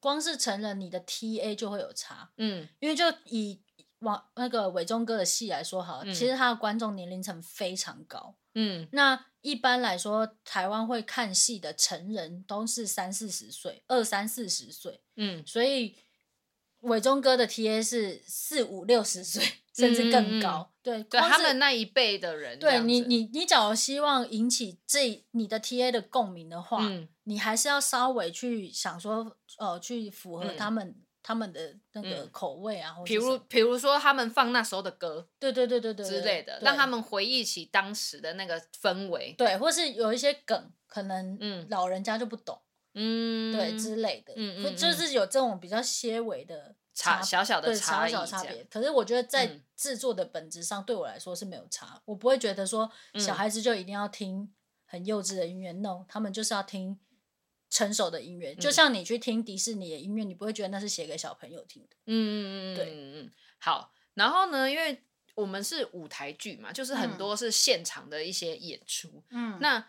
光是成人你的 TA 就会有差，嗯，因为就以。往那个伟忠哥的戏来说好，嗯、其实他的观众年龄层非常高。嗯，那一般来说，台湾会看戏的成人都是三四十岁，二三四十岁。嗯，所以伟忠哥的 TA 是四五六十岁，甚至更高。嗯、对，对他们那一辈的人。对你，你你假如希望引起这你的 TA 的共鸣的话，嗯、你还是要稍微去想说，呃，去符合他们。嗯他们的那个口味啊，或比如比如说他们放那时候的歌，对对对对对之类的，让他们回忆起当时的那个氛围，对，或是有一些梗，可能嗯老人家就不懂，嗯，对之类的，嗯嗯，就是有这种比较些微的差小小的差小差别。可是我觉得在制作的本质上，对我来说是没有差，我不会觉得说小孩子就一定要听很幼稚的音乐，no，他们就是要听。成熟的音乐，就像你去听迪士尼的音乐，嗯、你不会觉得那是写给小朋友听的。嗯嗯嗯，对，嗯嗯。好，然后呢，因为我们是舞台剧嘛，就是很多是现场的一些演出。嗯，那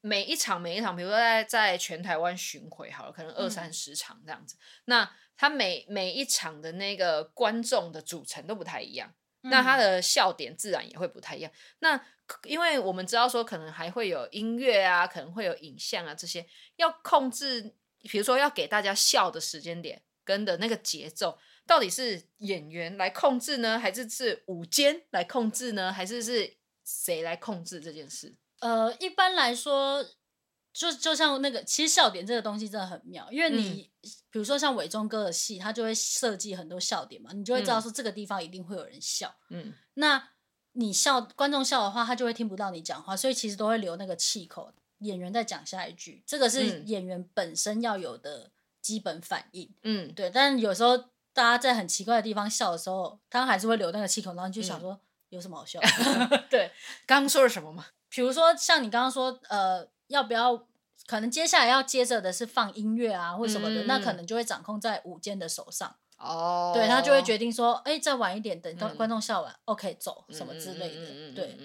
每一场每一场，比如说在在全台湾巡回好了，可能二三十场这样子。嗯、那他每每一场的那个观众的组成都不太一样，嗯、那他的笑点自然也会不太一样。那因为我们知道说，可能还会有音乐啊，可能会有影像啊，这些要控制，比如说要给大家笑的时间点跟的那个节奏。到底是演员来控制呢，还是是舞间来控制呢，还是是谁来控制这件事？呃，一般来说，就就像那个，其实笑点这个东西真的很妙，因为你、嗯、比如说像伟忠哥的戏，他就会设计很多笑点嘛，你就会知道说这个地方一定会有人笑。嗯，那你笑，观众笑的话，他就会听不到你讲话，所以其实都会留那个气口，演员再讲下一句，这个是演员本身要有的基本反应。嗯，对，但有时候。大家在很奇怪的地方笑的时候，他还是会留那个气口，然后你就想说、嗯、有什么好笑？对，刚刚说了什么吗？比如说像你刚刚说，呃，要不要？可能接下来要接着的是放音乐啊，或什么的，嗯、那可能就会掌控在舞监的手上。哦，对，他就会决定说，哎，再晚一点，等到观众笑完、嗯、，OK，走什么之类的。嗯嗯嗯、对。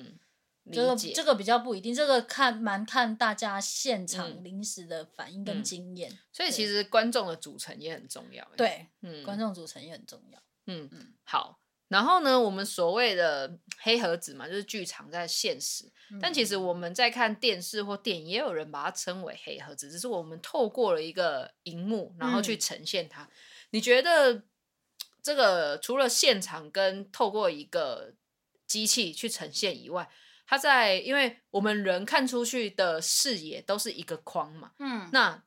这个这个比较不一定，这个看蛮看大家现场临时的反应跟经验，所以其实观众的组成也很重要。对，嗯，观众组成也很重要。嗯嗯，好。然后呢，我们所谓的黑盒子嘛，就是剧场在现实，嗯、但其实我们在看电视或电影，也有人把它称为黑盒子，只是我们透过了一个荧幕，然后去呈现它。嗯、你觉得这个除了现场跟透过一个机器去呈现以外，它在，因为我们人看出去的视野都是一个框嘛，嗯，那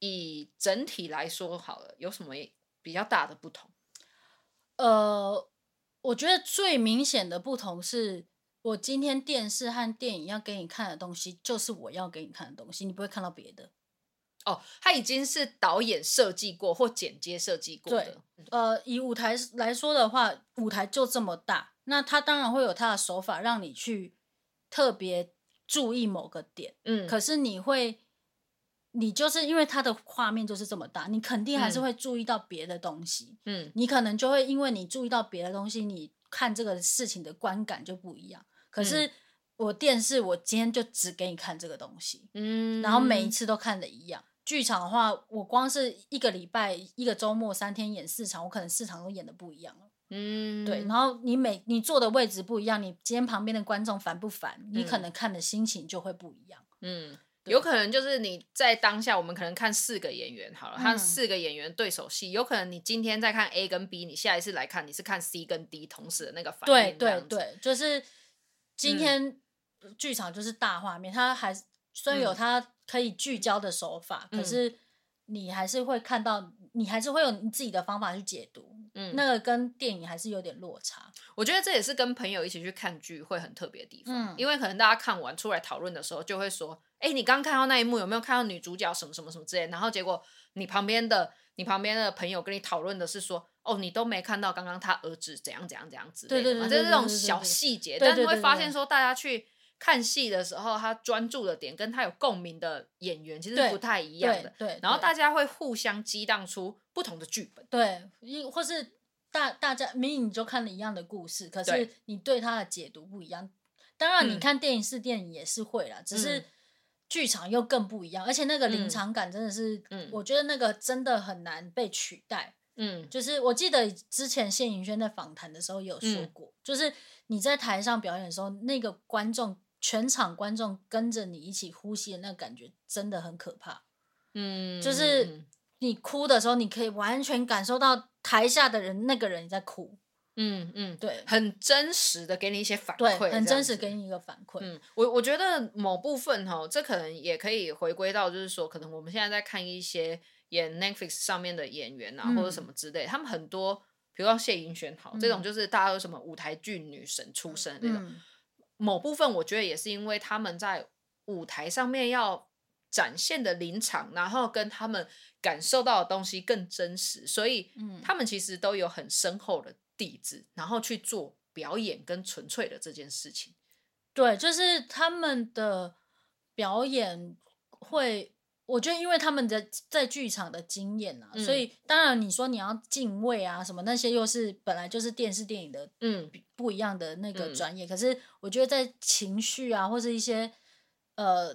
以整体来说好了，有什么比较大的不同？呃，我觉得最明显的不同是，我今天电视和电影要给你看的东西，就是我要给你看的东西，你不会看到别的。哦，它已经是导演设计过或剪接设计过的。对，呃，以舞台来说的话，舞台就这么大。那他当然会有他的手法，让你去特别注意某个点。嗯，可是你会，你就是因为它的画面就是这么大，你肯定还是会注意到别的东西。嗯，你可能就会因为你注意到别的东西，你看这个事情的观感就不一样。可是我电视，我今天就只给你看这个东西。嗯，然后每一次都看的一样。剧场的话，我光是一个礼拜、一个周末、三天演四场，我可能四场都演的不一样了。嗯，对，然后你每你坐的位置不一样，你今天旁边的观众烦不烦？嗯、你可能看的心情就会不一样。嗯，对有可能就是你在当下，我们可能看四个演员好了，看、嗯、四个演员对手戏，有可能你今天在看 A 跟 B，你下一次来看你是看 C 跟 D 同时的那个反应。对对对，就是今天剧场就是大画面，它还虽然有它可以聚焦的手法，嗯、可是你还是会看到，你还是会有你自己的方法去解读。嗯，那个跟电影还是有点落差。我觉得这也是跟朋友一起去看剧会很特别的地方，嗯、因为可能大家看完出来讨论的时候，就会说：“哎，你刚看到那一幕有没有看到女主角什么什么什么之类？”然后结果你旁边的你旁边的朋友跟你讨论的是说：“哦，你都没看到刚刚他儿子怎样怎样怎样子。”对对对，就是这种小细节。但是会发现说，大家去看戏的时候，他专注的点跟他有共鸣的演员其实不太一样的。对，对对，然后大家会互相激荡出不同的剧本。对，因或是。大大家明明你就看了一样的故事，可是你对他的解读不一样。当然，你看电影是电影也是会啦，嗯、只是剧场又更不一样，而且那个临场感真的是，嗯、我觉得那个真的很难被取代。嗯，就是我记得之前谢盈萱在访谈的时候有说过，嗯、就是你在台上表演的时候，那个观众全场观众跟着你一起呼吸的那个感觉真的很可怕。嗯，就是你哭的时候，你可以完全感受到。台下的人，那个人在哭，嗯嗯，对，很真实的给你一些反馈，很真实给你一个反馈。嗯，我我觉得某部分哈，这可能也可以回归到，就是说，可能我们现在在看一些演 Netflix 上面的演员啊，嗯、或者什么之类，他们很多，比如说谢盈萱，好，这种就是大家有什么舞台剧女神出身那种，嗯、某部分我觉得也是因为他们在舞台上面要。展现的临场，然后跟他们感受到的东西更真实，所以他们其实都有很深厚的底子，然后去做表演跟纯粹的这件事情。对，就是他们的表演会我觉得因为他们的在剧场的经验啊，嗯、所以当然你说你要敬畏啊什么那些，又是本来就是电视电影的嗯不一样的那个专业。嗯、可是我觉得在情绪啊或是一些呃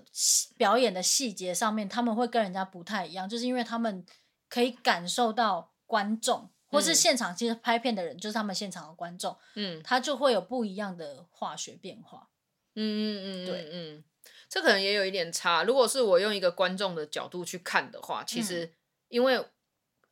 表演的细节上面，他们会跟人家不太一样，就是因为他们可以感受到观众。或是现场其实拍片的人，就是他们现场的观众，嗯，他就会有不一样的化学变化，嗯嗯嗯，对，嗯，这可能也有一点差。如果是我用一个观众的角度去看的话，其实因为，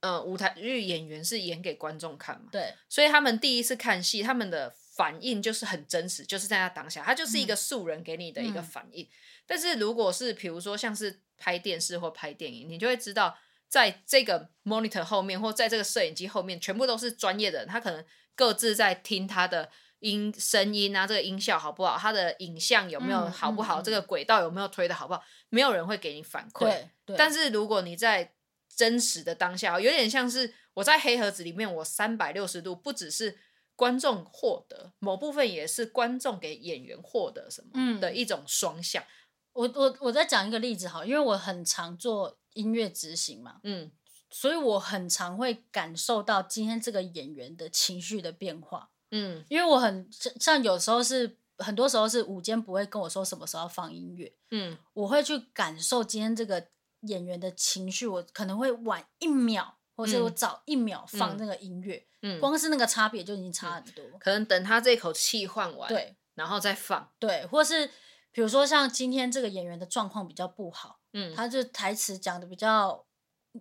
呃，舞台剧演员是演给观众看嘛，对，所以他们第一次看戏，他们的反应就是很真实，就是在那当下，他就是一个素人给你的一个反应。但是如果是比如说像是拍电视或拍电影，你就会知道。在这个 monitor 后面，或在这个摄影机后面，全部都是专业的人。他可能各自在听他的音声音啊，这个音效好不好？他的影像有没有好不好？嗯嗯、这个轨道有没有推的好不好？没有人会给你反馈。但是如果你在真实的当下，有点像是我在黑盒子里面，我三百六十度，不只是观众获得某部分，也是观众给演员获得什么的一种双向。嗯、我我我再讲一个例子好，因为我很常做。音乐执行嘛，嗯，所以我很常会感受到今天这个演员的情绪的变化，嗯，因为我很像有时候是很多时候是午间不会跟我说什么时候要放音乐，嗯，我会去感受今天这个演员的情绪，我可能会晚一秒，或者我早一秒放那个音乐，嗯，光是那个差别就已经差很多，可能等他这口气换完，对，然后再放，对，或是比如说像今天这个演员的状况比较不好。嗯，他就台词讲的比较，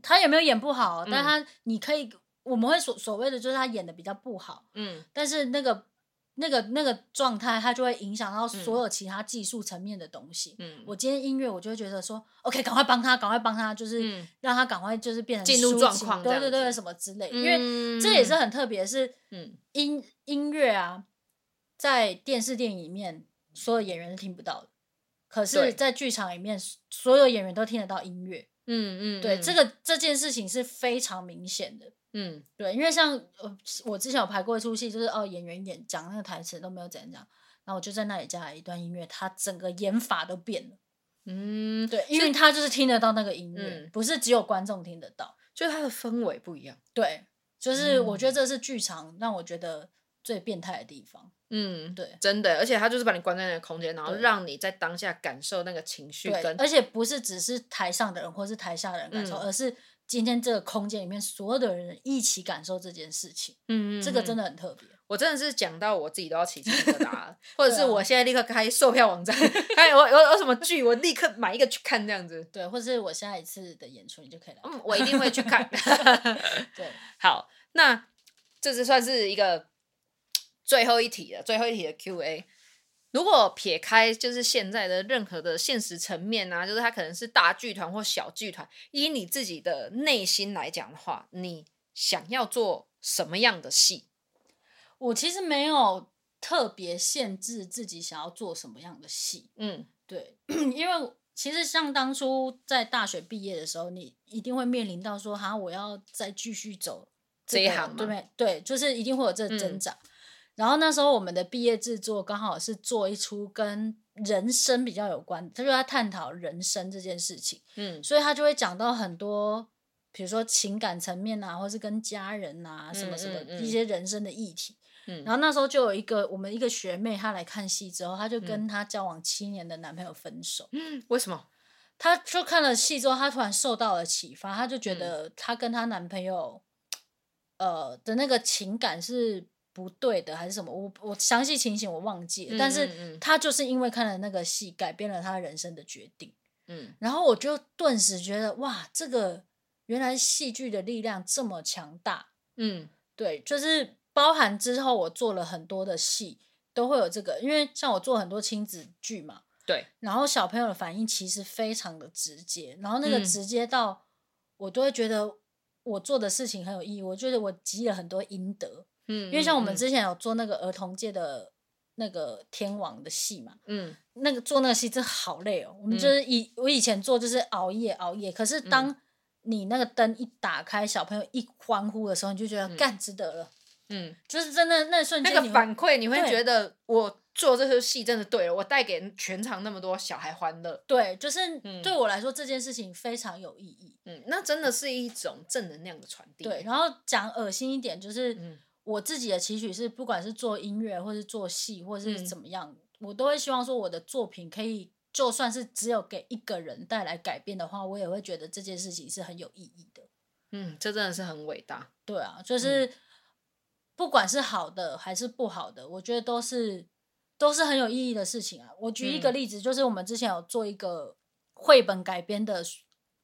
他有没有演不好？嗯、但他你可以，我们会所所谓的就是他演的比较不好。嗯，但是那个那个那个状态，他就会影响到所有其他技术层面的东西。嗯，我今天音乐，我就会觉得说，OK，赶快帮他，赶快帮他，就是让他赶快就是变成进入状况，对对对，什么之类。因为这也是很特别，是嗯音音乐啊，在电视电影里面，所有演员是听不到的。可是，在剧场里面，所有演员都听得到音乐。嗯嗯，对，这个这件事情是非常明显的。嗯，对，因为像呃，我之前有排过一出戏，就是哦，演员演讲那个台词都没有怎样讲，然后我就在那里加了一段音乐，他整个演法都变了。嗯，对，因为他就是听得到那个音乐，不是只有观众听得到，就是他的氛围不一样。对，就是我觉得这是剧场让我觉得最变态的地方。嗯，对，真的，而且他就是把你关在那个空间，然后让你在当下感受那个情绪，跟而且不是只是台上的人或是台下的人感受，嗯、而是今天这个空间里面所有的人一起感受这件事情。嗯，这个真的很特别。我真的是讲到我自己都要起鸡皮疙瘩，或者是我现在立刻开售票网站，哎，我有有什么剧，我立刻买一个去看这样子。对，或者是我下一次的演出，你就可以来。嗯，我一定会去看。对，好，那这是算是一个。最后一题了，最后一题的 Q&A。如果撇开就是现在的任何的现实层面啊，就是它可能是大剧团或小剧团，以你自己的内心来讲的话，你想要做什么样的戏？我其实没有特别限制自己想要做什么样的戏。嗯，对，因为其实像当初在大学毕业的时候，你一定会面临到说，哈，我要再继续走这，这一行吗？对不对？对，就是一定会有这个挣扎。嗯然后那时候我们的毕业制作刚好是做一出跟人生比较有关，他就在探讨人生这件事情，嗯，所以他就会讲到很多，比如说情感层面啊，或是跟家人啊什么什么一些人生的议题，嗯，然后那时候就有一个我们一个学妹，她来看戏之后，她就跟她交往七年的男朋友分手，嗯，为什么？她就看了戏之后，她突然受到了启发，她就觉得她跟她男朋友，呃的那个情感是。不对的还是什么？我我详细情形我忘记了，但是他就是因为看了那个戏，改变了他人生的决定。嗯，然后我就顿时觉得哇，这个原来戏剧的力量这么强大。嗯，对，就是包含之后我做了很多的戏，都会有这个，因为像我做很多亲子剧嘛，对，然后小朋友的反应其实非常的直接，然后那个直接到我都会觉得我做的事情很有意义，我觉得我积了很多阴德。嗯，因为像我们之前有做那个儿童界的那个天王的戏嘛，嗯，那个做那个戏真好累哦。我们就是以、嗯、我以前做就是熬夜熬夜，可是当你那个灯一打开，小朋友一欢呼的时候，你就觉得干值得了。嗯，就是真的那瞬间那个反馈，你会觉得我做这出戏真的对了，我带给全场那么多小孩欢乐。对，就是对我来说、嗯、这件事情非常有意义。嗯，那真的是一种正能量的传递。对，然后讲恶心一点，就是我自己的期许是，不管是做音乐，或是做戏，或是怎么样，嗯、我都会希望说我的作品可以，就算是只有给一个人带来改变的话，我也会觉得这件事情是很有意义的。嗯，这真的是很伟大。对啊，就是。嗯不管是好的还是不好的，我觉得都是都是很有意义的事情啊。我举一个例子，嗯、就是我们之前有做一个绘本改编的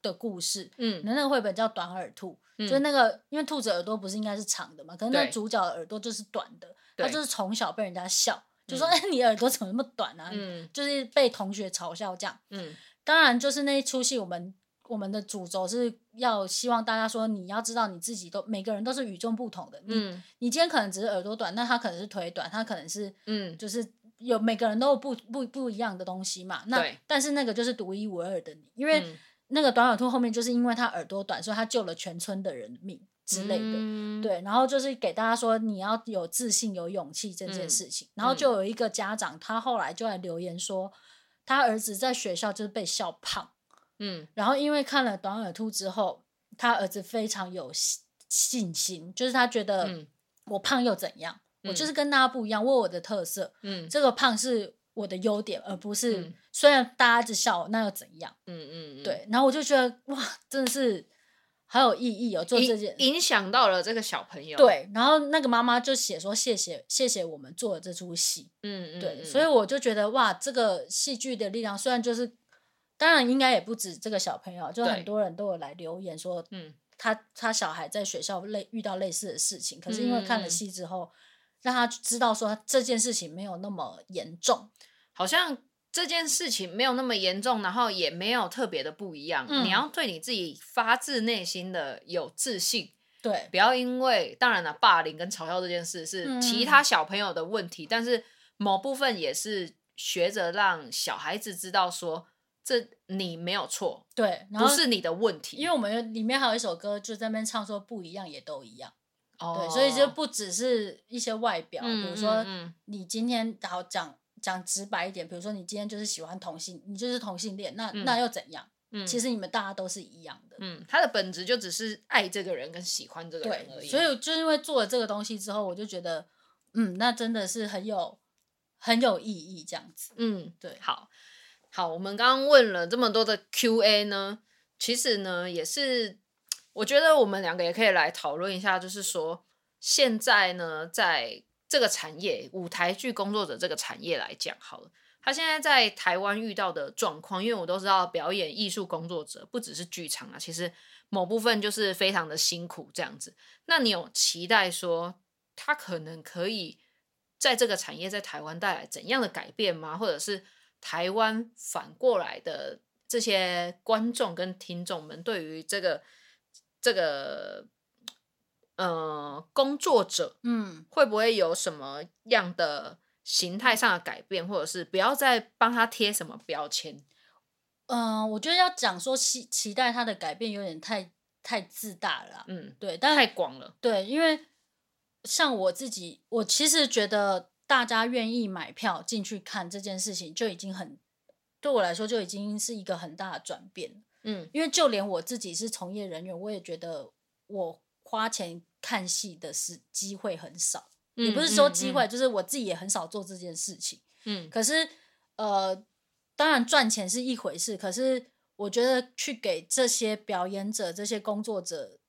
的故事，嗯，那那个绘本叫《短耳兔》，嗯，就是那个因为兔子耳朵不是应该是长的嘛，可是那主角的耳朵就是短的，他就是从小被人家笑，就说：“哎、你耳朵怎么那么短啊？”嗯，就是被同学嘲笑这样。嗯，当然就是那一出戏我们。我们的主轴是要希望大家说，你要知道你自己都每个人都是与众不同的。嗯，你今天可能只是耳朵短，那他可能是腿短，他可能是嗯，就是有每个人都有不不不一样的东西嘛。那但是那个就是独一无二的你，因为那个短耳兔后面就是因为他耳朵短，所以他救了全村的人命之类的。嗯，对，然后就是给大家说你要有自信、有勇气这件事情。然后就有一个家长，他后来就来留言说，他儿子在学校就是被笑胖。嗯，然后因为看了短耳兔之后，他儿子非常有信心，就是他觉得我胖又怎样？嗯、我就是跟大家不一样，我有我的特色。嗯，这个胖是我的优点，而不是、嗯、虽然大家一直笑我，那又怎样？嗯嗯，嗯对。然后我就觉得哇，真的是好有意义哦，做这件影响到了这个小朋友。对，然后那个妈妈就写说谢谢谢谢我们做了这出戏。嗯嗯，对，所以我就觉得哇，这个戏剧的力量虽然就是。当然，应该也不止这个小朋友，就很多人都有来留言说，嗯，他他小孩在学校类遇到类似的事情，可是因为看了戏之后，让他知道说这件事情没有那么严重，好像这件事情没有那么严重，然后也没有特别的不一样。你要对你自己发自内心的有自信，对，不要因为当然了，霸凌跟嘲笑这件事是其他小朋友的问题，但是某部分也是学着让小孩子知道说。这你没有错，对，不是你的问题，因为我们里面还有一首歌，就在那边唱说不一样也都一样，哦，对，所以就不只是一些外表，嗯、比如说你今天好讲讲直白一点，比如说你今天就是喜欢同性，你就是同性恋，那、嗯、那又怎样？嗯，其实你们大家都是一样的，嗯，他的本质就只是爱这个人跟喜欢这个人而已，所以就因为做了这个东西之后，我就觉得，嗯，那真的是很有很有意义这样子，嗯，对，好。好，我们刚刚问了这么多的 Q&A 呢，其实呢也是，我觉得我们两个也可以来讨论一下，就是说现在呢，在这个产业，舞台剧工作者这个产业来讲，好了，他现在在台湾遇到的状况，因为我都知道表演艺术工作者不只是剧场啊，其实某部分就是非常的辛苦这样子。那你有期待说他可能可以在这个产业在台湾带来怎样的改变吗？或者是？台湾反过来的这些观众跟听众们，对于这个这个呃工作者，嗯，会不会有什么样的形态上的改变，或者是不要再帮他贴什么标签？嗯、呃，我觉得要讲说期期待他的改变，有点太太自大了，嗯，对，但太广了，对，因为像我自己，我其实觉得。大家愿意买票进去看这件事情，就已经很对我来说就已经是一个很大的转变。嗯，因为就连我自己是从业人员，我也觉得我花钱看戏的是机会很少，嗯、也不是说机会，嗯、就是我自己也很少做这件事情。嗯，可是呃，当然赚钱是一回事，可是我觉得去给这些表演者、这些工作者，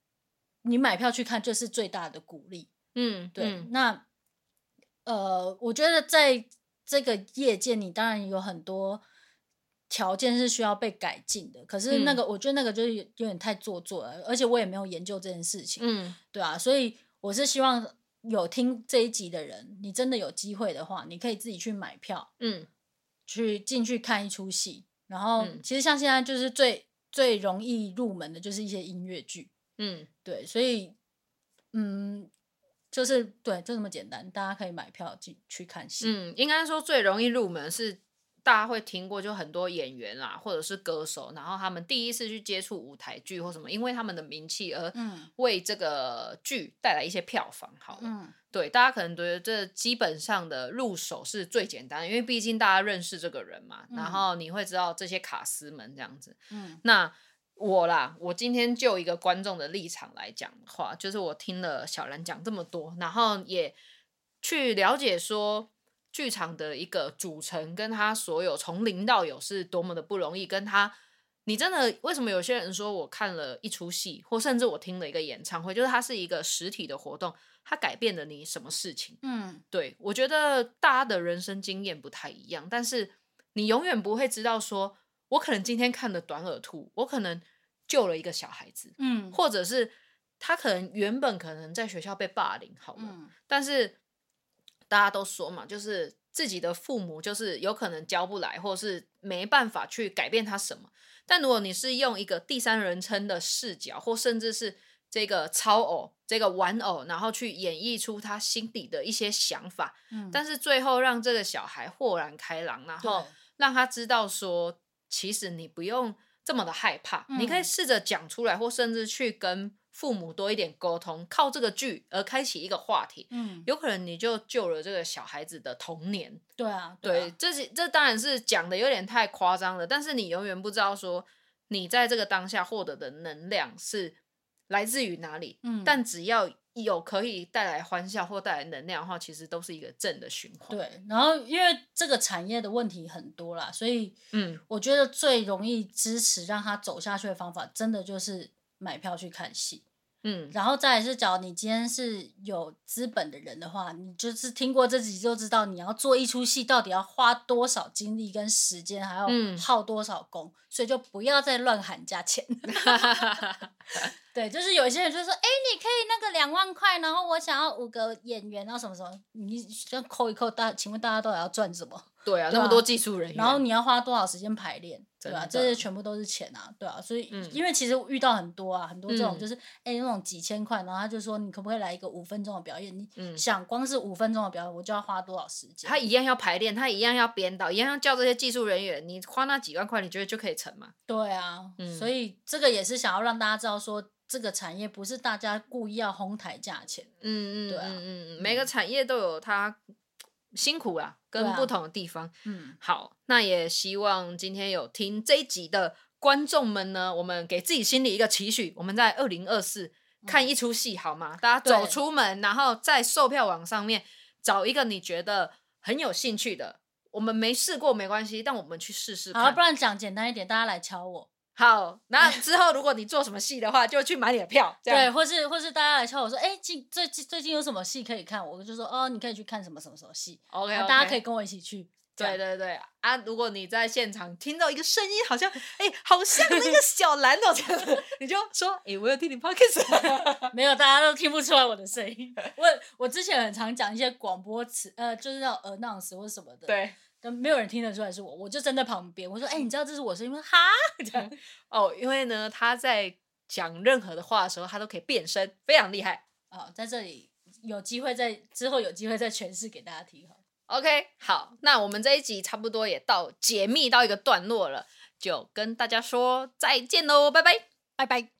你买票去看就是最大的鼓励。嗯，对，嗯、那。呃，我觉得在这个业界，你当然有很多条件是需要被改进的。可是那个，嗯、我觉得那个就是有点太做作了，而且我也没有研究这件事情。嗯，对啊，所以我是希望有听这一集的人，你真的有机会的话，你可以自己去买票，嗯，去进去看一出戏。然后，嗯、其实像现在就是最最容易入门的，就是一些音乐剧。嗯，对，所以，嗯。就是对，就这么简单，大家可以买票进去看戏。嗯，应该说最容易入门是大家会听过，就很多演员啦，或者是歌手，然后他们第一次去接触舞台剧或什么，因为他们的名气而为这个剧带来一些票房。好了，嗯、对，大家可能觉得这基本上的入手是最简单的，因为毕竟大家认识这个人嘛，嗯、然后你会知道这些卡司们这样子。嗯，那我啦，我今天就一个观众的立场来讲的话，就是我听了小兰讲这么多，然后也去了解说。剧场的一个组成，跟他所有从零到有是多么的不容易。跟他，你真的为什么有些人说我看了一出戏，或甚至我听了一个演唱会，就是它是一个实体的活动，它改变了你什么事情？嗯，对，我觉得大家的人生经验不太一样，但是你永远不会知道说，说我可能今天看的短耳兔，我可能救了一个小孩子，嗯，或者是他可能原本可能在学校被霸凌，好了，嗯，但是。大家都说嘛，就是自己的父母就是有可能教不来，或者是没办法去改变他什么。但如果你是用一个第三人称的视角，或甚至是这个超偶、这个玩偶，然后去演绎出他心底的一些想法，嗯，但是最后让这个小孩豁然开朗，然后让他知道说，其实你不用这么的害怕，嗯，你可以试着讲出来，或甚至去跟。父母多一点沟通，靠这个剧而开启一个话题，嗯，有可能你就救了这个小孩子的童年。对啊，对，这是这当然是讲的有点太夸张了，但是你永远不知道说你在这个当下获得的能量是来自于哪里。嗯，但只要有可以带来欢笑或带来能量的话，其实都是一个正的循环。对，然后因为这个产业的问题很多啦，所以嗯，我觉得最容易支持让他走下去的方法，真的就是。买票去看戏，嗯，然后再来是，假如你今天是有资本的人的话，你就是听过这集就知道，你要做一出戏到底要花多少精力跟时间，还要耗多少功，嗯、所以就不要再乱喊价钱。对，就是有些人就说，哎，你可以那个两万块，然后我想要五个演员，然后什么什么，你先扣一扣，大，请问大家都要赚什么？对啊，那么多技术人员，然后你要花多少时间排练，对吧？这些全部都是钱啊，对啊。所以，嗯、因为其实遇到很多啊，很多这种就是，哎、嗯，那种几千块，然后他就说，你可不可以来一个五分钟的表演？你想，光是五分钟的表演，我就要花多少时间？他一样要排练，他一样要编导，一样要叫这些技术人员，你花那几万块，你觉得就可以成嘛？对啊，嗯、所以这个也是想要让大家知道说。这个产业不是大家故意要哄抬价钱，嗯嗯，对啊，嗯嗯，每个产业都有它辛苦啊，跟不同的地方，嗯，好，那也希望今天有听这一集的观众们呢，我们给自己心里一个期许，我们在二零二四看一出戏好吗？大家走出门，然后在售票网上面找一个你觉得很有兴趣的，我们没试过没关系，但我们去试试看，好，不然讲简单一点，大家来敲我。好，那之后如果你做什么戏的话，就去买你的票。对，或是或是大家来敲我说，哎、欸，近最近最近有什么戏可以看？我就说，哦，你可以去看什么什么什么戏。OK，, okay. 大家可以跟我一起去。对对对啊！如果你在现场听到一个声音，好像哎、欸，好像那个小兰哦这样子，你就说，哎、欸，我有听你 podcast。没有，大家都听不出来我的声音。我我之前很常讲一些广播词，呃，就是那种 announce 或什么的。对。没有人听得出来是我，我就站在旁边。我说：“哎、欸，你知道这是我声音吗？”哈，这样哦，因为呢，他在讲任何的话的时候，他都可以变身，非常厉害。哦，在这里有机会在之后有机会再诠释给大家听哈。OK，好，那我们这一集差不多也到解密到一个段落了，就跟大家说再见喽，拜拜，拜拜。